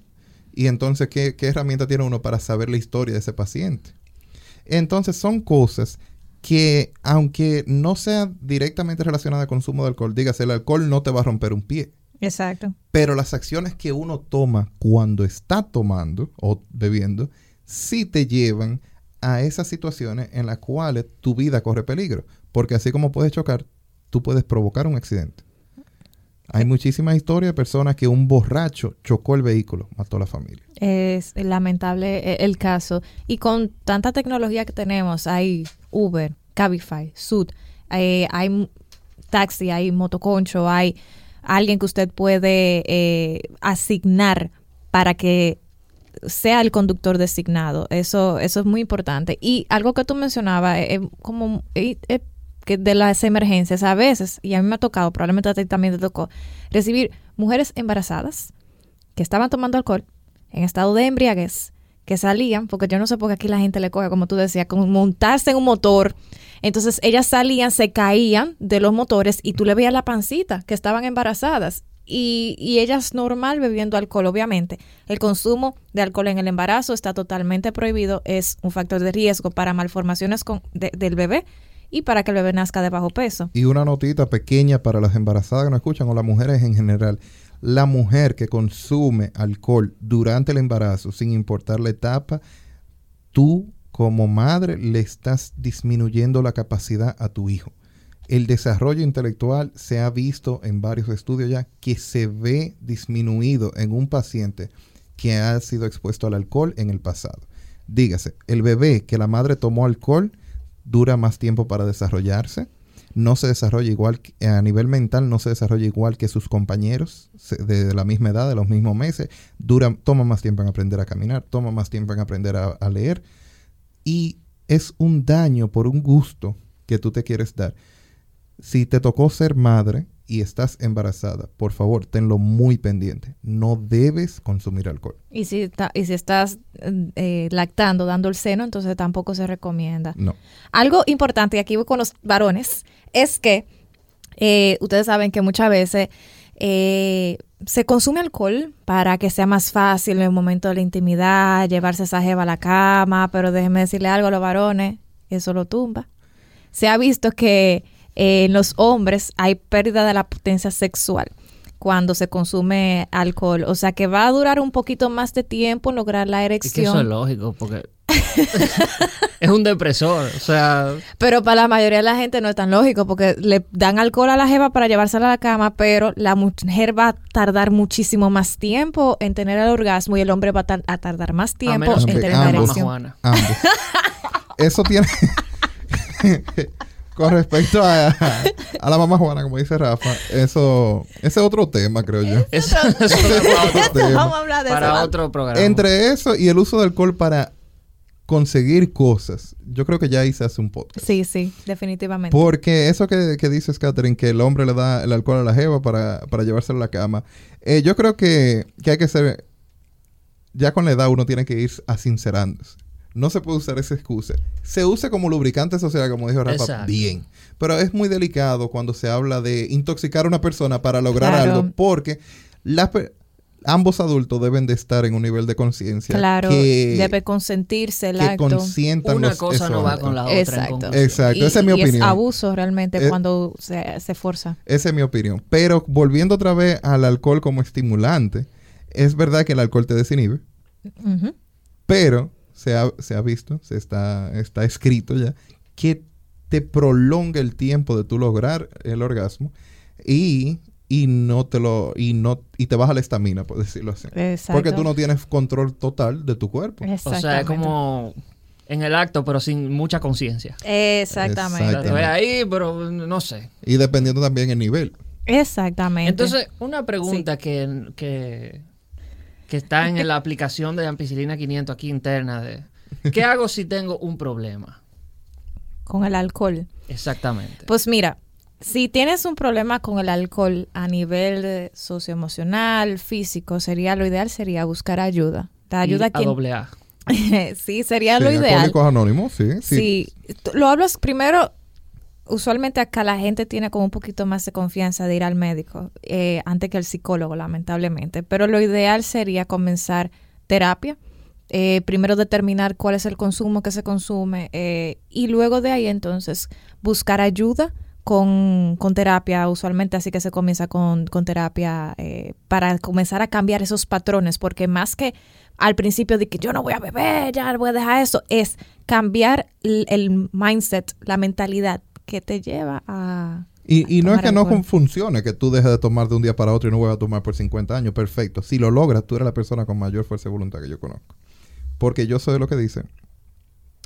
y entonces, ¿qué, ¿qué herramienta tiene uno para saber la historia de ese paciente? Entonces, son cosas que, aunque no sea directamente relacionada al consumo de alcohol, dígase, el alcohol no te va a romper un pie Exacto. Pero las acciones que uno toma cuando está tomando o bebiendo, sí te llevan a esas situaciones en las cuales tu vida corre peligro. Porque así como puedes chocar, tú puedes provocar un accidente. Hay muchísimas historias de personas que un borracho chocó el vehículo, mató a la familia. Es lamentable eh, el caso. Y con tanta tecnología que tenemos, hay Uber, Cabify, Sud, eh, hay taxi, hay motoconcho, hay alguien que usted puede eh, asignar para que sea el conductor designado. Eso, eso es muy importante. Y algo que tú mencionabas, es como que de las emergencias, a veces, y a mí me ha tocado, probablemente a ti también te tocó, recibir mujeres embarazadas que estaban tomando alcohol en estado de embriaguez, que salían, porque yo no sé por qué aquí la gente le coge, como tú decías, como montarse en un motor entonces ellas salían, se caían de los motores y tú le veías la pancita, que estaban embarazadas. Y, y, ellas normal bebiendo alcohol, obviamente. El consumo de alcohol en el embarazo está totalmente prohibido, es un factor de riesgo para malformaciones con, del bebé y para que el bebé nazca de bajo peso. Y una notita pequeña para las embarazadas que no escuchan o las mujeres en general. La mujer que consume alcohol durante el embarazo, sin importar la etapa, tú como madre le estás disminuyendo la capacidad a tu hijo. El desarrollo intelectual se ha visto en varios estudios ya que se ve disminuido en un paciente que ha sido expuesto al alcohol en el pasado. Dígase, el bebé que la madre tomó alcohol dura más tiempo para desarrollarse, no se desarrolla igual, a nivel mental no se desarrolla igual que sus compañeros de, la misma edad, de los mismos meses, dura, toma más tiempo en aprender a caminar, toma más tiempo en aprender a leer, y es un daño por un gusto que tú te quieres dar. Si te tocó ser madre y estás embarazada, por favor, tenlo muy pendiente. No debes consumir alcohol. Y si, y si estás eh, lactando, dando el seno, entonces tampoco se recomienda. No. Algo importante, y aquí voy con los varones, es que eh, ustedes saben que muchas veces eh, se consume alcohol para que sea más fácil en el momento de la intimidad, llevarse esa jeva a la cama, pero déjenme decirle algo a los varones, eso lo tumba. Se ha visto que eh, en los hombres hay pérdida de la potencia sexual cuando se consume alcohol. O sea que va a durar un poquito más de tiempo en lograr la erección. Es eso es lógico, porque es un depresor, o sea... Pero para la mayoría de la gente no es tan lógico, porque le dan alcohol a la jeva para llevársela a la cama, pero la mujer va a tardar muchísimo más tiempo en tener el orgasmo y el hombre va a, tardar más tiempo en tener la erección. Eso tiene... Con respecto a, a, la mamá Juana, como dice Rafa, eso ese es otro tema, creo yo. Es, otro tema. Vamos a hablar de para otro programa. Entre eso y el uso de alcohol para conseguir cosas, yo creo que ya hice hace un podcast. Sí, sí, definitivamente. Porque eso que, que dices, Catherine, que el hombre le da el alcohol a la jeva para, para llevárselo a la cama, eh, yo creo que, que hay que ser, ya con la edad uno tiene que ir a sincerándose. No se puede usar esa excusa. Se usa como lubricante social, como dijo Rafa, bien. Pero es muy delicado cuando se habla de intoxicar a una persona para lograr algo, porque la, ambos adultos deben de estar en un nivel de conciencia. Claro, debe consentirse el que consientan Una cosa no va con la otra. Exacto. Exacto, esa es mi opinión. Es abuso realmente cuando se, se forza. Esa es mi opinión. Pero volviendo otra vez al alcohol como estimulante, es verdad que el alcohol te desinhibe. Pero se ha, se ha visto, se está, está escrito ya, que te prolonga el tiempo de tu lograr el orgasmo y y no te lo y no y te baja la estamina, por decirlo así. Porque tú no tienes control total de tu cuerpo. O sea, es como en el acto, pero sin mucha conciencia. Exactamente. Estoy ahí, pero no sé. Y dependiendo también el nivel. Exactamente. Entonces, una pregunta que, que, que, está en la aplicación de ampicilina 500 aquí interna de ¿qué hago si tengo un problema? Con el alcohol. Exactamente. Pues mira, si tienes un problema con el alcohol a nivel socioemocional, físico, sería lo ideal sería buscar ayuda. La ayuda a doble A. sí, sería lo ideal. anónimos, sí, sí. Sí, lo hablas primero. Usualmente acá la gente tiene como un poquito más de confianza de ir al médico eh, antes que el psicólogo, lamentablemente. Pero lo ideal sería comenzar terapia. Eh, primero determinar cuál es el consumo que se consume eh, y luego de ahí entonces buscar ayuda con, con, terapia, usualmente así que se comienza con, con terapia eh, para comenzar a cambiar esos patrones, porque más que al principio de que yo no voy a beber, ya voy a dejar eso, es cambiar el, mindset, la mentalidad que te lleva a... Y, y no es que no funcione, que tú dejes de tomar de un día para otro y no voy a tomar por 50 años, perfecto. Si lo logras, tú eres la persona con mayor fuerza de voluntad que yo conozco. Porque yo soy lo que dicen,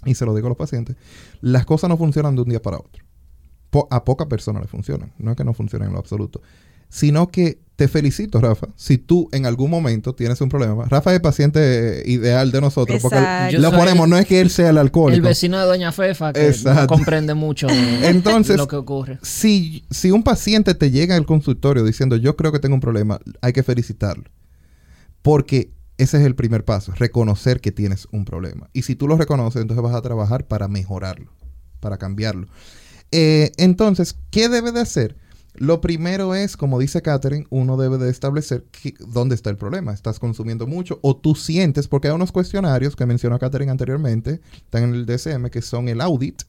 y se lo digo a los pacientes, las cosas no funcionan de un día para otro a pocas personas le funcionan. No es que no funcionen en lo absoluto. Sino que te felicito, Rafa, si tú en algún momento tienes un problema. Rafa es el paciente ideal de nosotros porque lo ponemos, no es que él sea el alcohólico. El vecino de Doña Fefa que no comprende mucho Entonces, lo que ocurre. Si, si un paciente te llega al consultorio diciendo yo creo que tengo un problema, hay que felicitarlo. Porque ese es el primer paso, reconocer que tienes un problema. Y si tú lo reconoces, entonces vas a trabajar para mejorarlo, para cambiarlo. Eh, entonces, ¿qué debe de hacer? Lo primero es, como dice Catherine, uno debe de establecer dónde está el problema. ¿Estás consumiendo mucho o tú sientes? Porque hay unos cuestionarios que mencionó Catherine anteriormente, están en el DSM, que son el audit,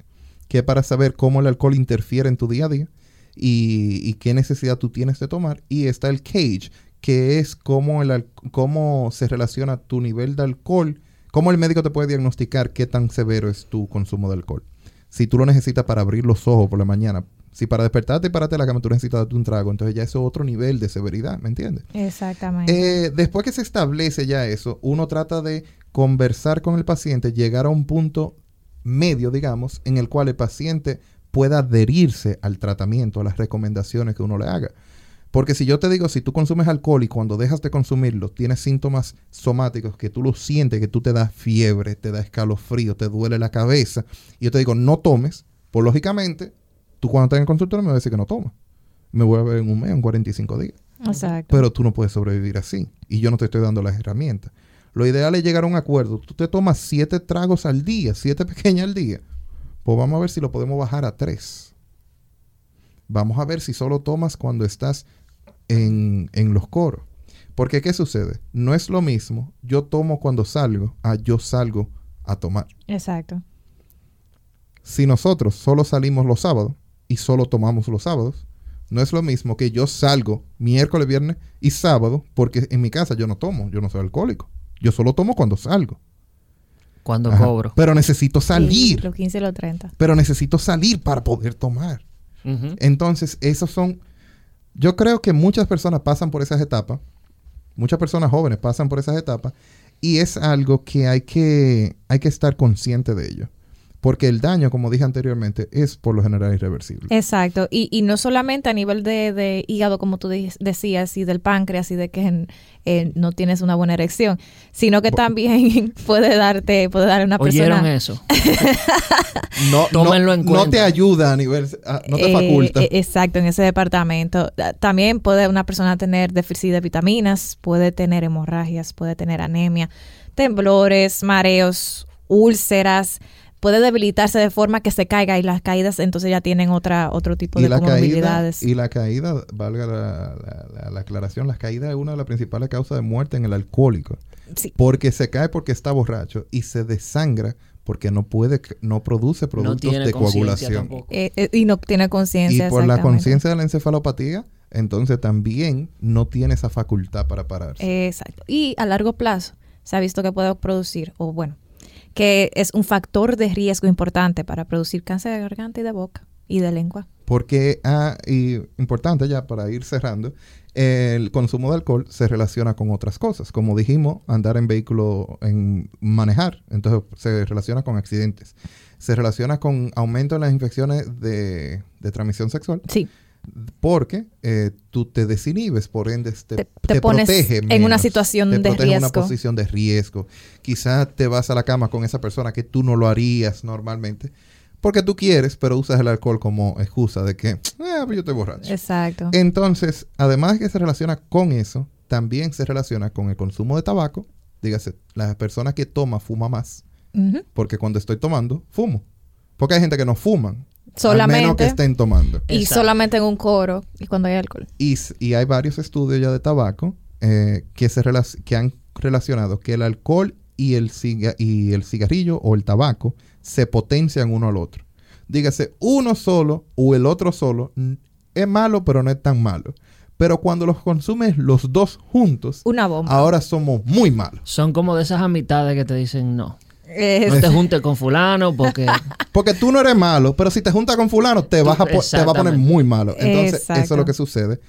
que es para saber cómo el alcohol interfiere en tu día a día y, qué necesidad tú tienes de tomar. Y está el CAGE, que es cómo, el, cómo se relaciona tu nivel de alcohol, cómo el médico te puede diagnosticar qué tan severo es tu consumo de alcohol si tú lo necesitas para abrir los ojos por la mañana, si para despertarte y pararte de la cama tú necesitas darte un trago, entonces ya eso es otro nivel de severidad, ¿me entiendes? Exactamente. Eh, después que se establece ya eso, uno trata de conversar con el paciente, llegar a un punto medio, digamos, en el cual el paciente pueda adherirse al tratamiento, a las recomendaciones que uno le haga. Porque si yo te digo, si tú consumes alcohol y cuando dejas de consumirlo tienes síntomas somáticos que tú lo sientes, que tú te das fiebre, te da escalofrío, te duele la cabeza, y yo te digo, no tomes, pues lógicamente, tú cuando estás en el consultorio me vas a decir que no tomas. Me voy a ver en un mes, en 45 días. Exacto. Pero tú no puedes sobrevivir así. Y yo no te estoy dando las herramientas. Lo ideal es llegar a un acuerdo. Tú te tomas siete tragos al día, siete pequeñas al día. Pues vamos a ver si lo podemos bajar a tres. Vamos a ver si solo tomas cuando estás en, los coros. Porque ¿qué sucede? No es lo mismo yo tomo cuando salgo a yo salgo a tomar. Exacto. Si nosotros solo salimos los sábados y solo tomamos los sábados, no es lo mismo que yo salgo miércoles, viernes y sábado, porque en mi casa yo no tomo, yo no soy alcohólico. Yo solo tomo cuando salgo. Cuando cobro. Pero necesito salir. los 15 y los 30. Pero necesito salir para poder tomar. Entonces, esos son yo creo que muchas personas pasan por esas etapas, muchas personas jóvenes pasan por esas etapas, y es algo que hay que, hay que estar consciente de ello. Porque el daño, como dije anteriormente, es por lo general irreversible. Exacto. Y, y no solamente a nivel de, hígado, como tú decías, y del páncreas y de que eh, no tienes una buena erección, sino que también puede darte, puede dar una persona... ¿Oyeron eso? no, Tómenlo en cuenta. No te ayuda a nivel, no te eh, faculta. Eh, exacto, en ese departamento. También puede una persona tener déficit de vitaminas, puede tener hemorragias, puede tener anemia, temblores, mareos, úlceras, puede debilitarse de forma que se caiga y las caídas entonces ya tienen otra otro tipo de comorbilidades. y la caída, valga la, aclaración, la caída es una de las principales causas de muerte en el alcohólico. Porque se cae porque está borracho y se desangra porque no puede, no produce productos de coagulación. Eh, eh, y no tiene conciencia. Y por la conciencia de la encefalopatía, entonces también no tiene esa facultad para pararse. Exacto. Y a largo plazo se ha visto que puede producir, o bueno, que es un factor de riesgo importante para producir cáncer de garganta y de boca y de lengua. Porque, ah, y importante ya para ir cerrando, el consumo de alcohol se relaciona con otras cosas. Como dijimos, andar en vehículo, en manejar, entonces se relaciona con accidentes. Se relaciona con aumento en las infecciones de, transmisión sexual. Sí. Porque eh, tú te desinhibes, por ende te, te, pones en una situación de riesgo. en una posición de riesgo. Quizás te vas a la cama con esa persona que tú no lo harías normalmente porque tú quieres, pero usas el alcohol como excusa de que, eh, pues yo estoy borracho. Exacto. Entonces, además de que se relaciona con eso, también se relaciona con el consumo de tabaco. Dígase, las personas que toman fuma más. Porque cuando estoy tomando, fumo. Porque hay gente que no fuman. Solamente. Al menos que estén tomando. Y solamente en un coro y cuando hay alcohol. Y, y hay varios estudios ya de tabaco eh, que, se que han relacionado que el alcohol y el, y el cigarrillo o el tabaco se potencian uno al otro. Dígase, uno solo o el otro solo es malo, pero no es tan malo. Pero cuando los consumes los dos juntos, Una bomba. ahora somos muy malos. Son como de esas amistades que te dicen no. No te juntes con fulano porque... porque tú no eres malo, pero si te juntas con fulano te, vas a te va a poner muy malo. Entonces, eso es lo que sucede.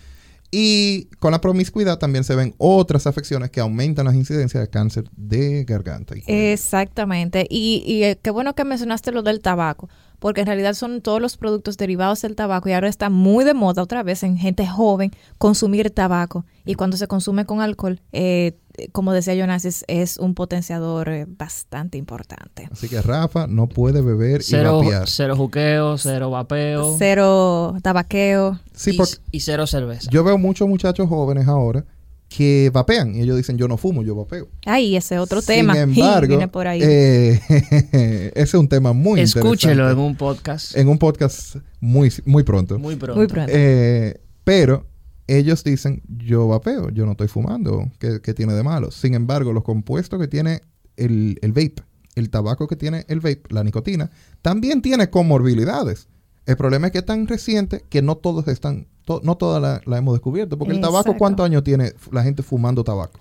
Y con la promiscuidad también se ven otras afecciones que aumentan las incidencias de cáncer de garganta. Exactamente. Y, y eh, qué bueno que mencionaste lo del tabaco, porque en realidad son todos los productos derivados del tabaco y ahora está muy de moda otra vez en gente joven consumir tabaco. Y cuando se consume con alcohol, eh, como decía Jonas, es, un potenciador eh, bastante importante. Así que Rafa no puede beber cero, y vapear. Cero juqueo, cero vapeo. Cero tabaqueo. Sí, y, cero cerveza. Yo veo muchos muchachos jóvenes ahora que vapean y ellos dicen yo no fumo, yo vapeo. Ay, ese es otro tema. Sin embargo, por ahí. Eh, ese es un tema muy Escúchelo en un podcast. En un podcast muy, muy pronto. Muy pronto. Muy pronto. Eh, pero ellos dicen, yo vapeo, yo no estoy fumando, ¿qué, tiene de malo? Sin embargo, los compuestos que tiene el, el, vape, el tabaco que tiene el vape, la nicotina, también tiene comorbilidades. El problema es que es tan reciente que no todos están, no todas la, hemos descubierto. Porque el tabaco, ¿cuántos años tiene la gente fumando tabaco?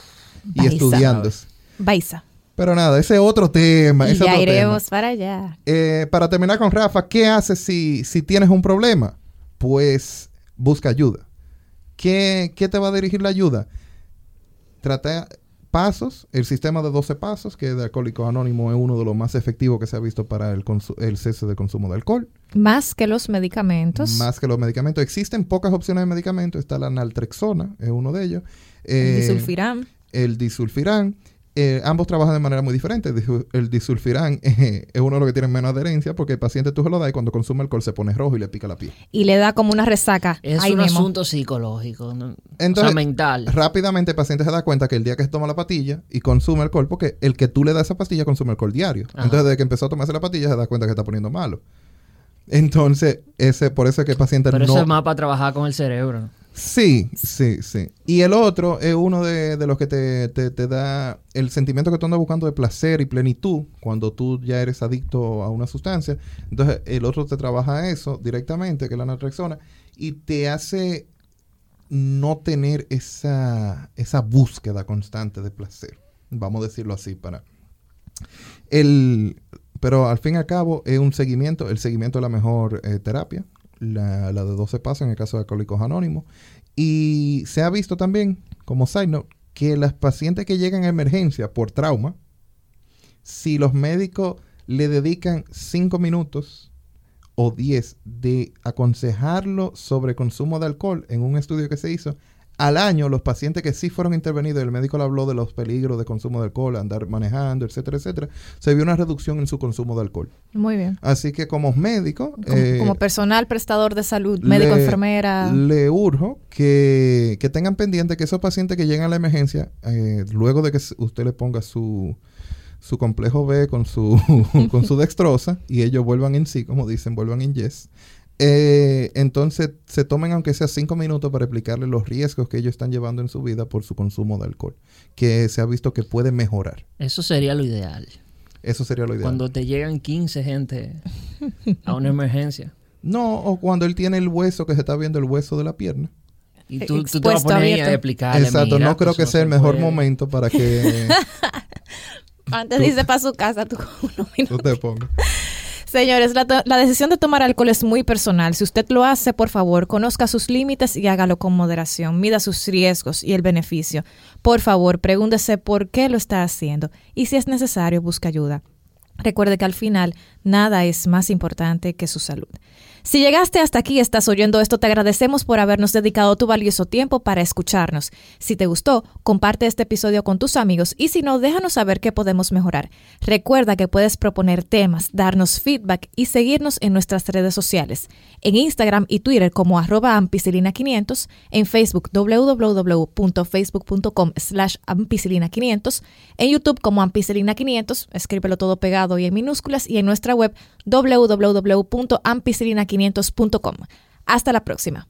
Y estudiando. Baisa. Pero nada, ese es otro tema. ya iremos para allá. Eh, para terminar con Rafa, ¿qué haces si, si tienes un problema? Pues busca ayuda ¿Qué, te va a dirigir la ayuda? Trata pasos, el sistema de 12 pasos, que de Alcohólicos Anónimos es uno de los más efectivos que se ha visto para el, el cese de consumo de alcohol. Más que los medicamentos. Más que los medicamentos. Existen pocas opciones de medicamentos. Está la naltrexona, es uno de ellos. el eh, disulfirán. El disulfirán. Eh, ambos trabajan de manera muy diferente. El disulfirán eh, es uno de los que tiene menos adherencia porque el paciente tú se lo das y cuando consume alcohol se pone rojo y le pica la piel. Y le da como una resaca. Es un asunto psicológico, Entonces, mental. Rápidamente el paciente se da cuenta que el día que se toma la pastilla y consume alcohol, porque el que tú le das esa pastilla consume alcohol diario. Entonces, desde que empezó a tomarse la pastilla se da cuenta que está poniendo malo. Entonces, ese, por eso es que el paciente Pero no... eso es más para trabajar con el cerebro. Sí, sí, sí. Y el otro es uno de, los que te, da el sentimiento que tú andas buscando de placer y plenitud cuando tú ya eres adicto a una sustancia. Entonces, el otro te trabaja eso directamente, que es la naltrexona, y te hace no tener esa, esa búsqueda constante de placer. Vamos a decirlo así para... El, pero al fin y al cabo es un seguimiento, el seguimiento es la mejor eh, terapia, la, de 12 pasos en el caso de alcohólicos anónimos. Y se ha visto también, como side que las pacientes que llegan a emergencia por trauma, si los médicos le dedican 5 minutos o 10 de aconsejarlo sobre consumo de alcohol en un estudio que se hizo, al año, los pacientes que sí fueron intervenidos, el médico le habló de los peligros de consumo de alcohol, andar manejando, etcétera, etcétera, se vio una reducción en su consumo de alcohol. Muy bien. Así que como médico... Como, eh, personal prestador de salud, médico, enfermera... Le urjo que, tengan pendiente que esos pacientes que llegan a la emergencia, eh, luego de que usted le ponga su su complejo B con su, con su dextrosa y ellos vuelvan en sí, como dicen, vuelvan en yes. Eh, entonces se tomen aunque sea cinco minutos para explicarle los riesgos que ellos están llevando en su vida por su consumo de alcohol, que se ha visto que puede mejorar. Eso sería lo ideal. Eso sería lo ideal. Cuando te llegan 15 gente a una emergencia. No, o cuando él tiene el hueso, que se está viendo el hueso de la pierna. Y tú, te vas a poner a explicarle. Exacto, no creo que sea el mejor momento para que. Antes dice para su casa, tú unos minutos. Tú te pongas. Señores, la, la, decisión de tomar alcohol es muy personal. Si usted lo hace, por favor, conozca sus límites y hágalo con moderación. Mida sus riesgos y el beneficio. Por favor, pregúntese por qué lo está haciendo y si es necesario, busque ayuda. Recuerde que al final nada es más importante que su salud. Si llegaste hasta aquí y estás oyendo esto, te agradecemos por habernos dedicado tu valioso tiempo para escucharnos. Si te gustó, comparte este episodio con tus amigos y si no, déjanos saber qué podemos mejorar. Recuerda que puedes proponer temas, darnos feedback y seguirnos en nuestras redes sociales. En Instagram y Twitter como arroba ampicilina500, en Facebook www.facebook.com slash ampicilina500, en YouTube como ampicilina500, escríbelo todo pegado y en minúsculas, y en nuestra web www.ampicilina500.com. Hasta la próxima.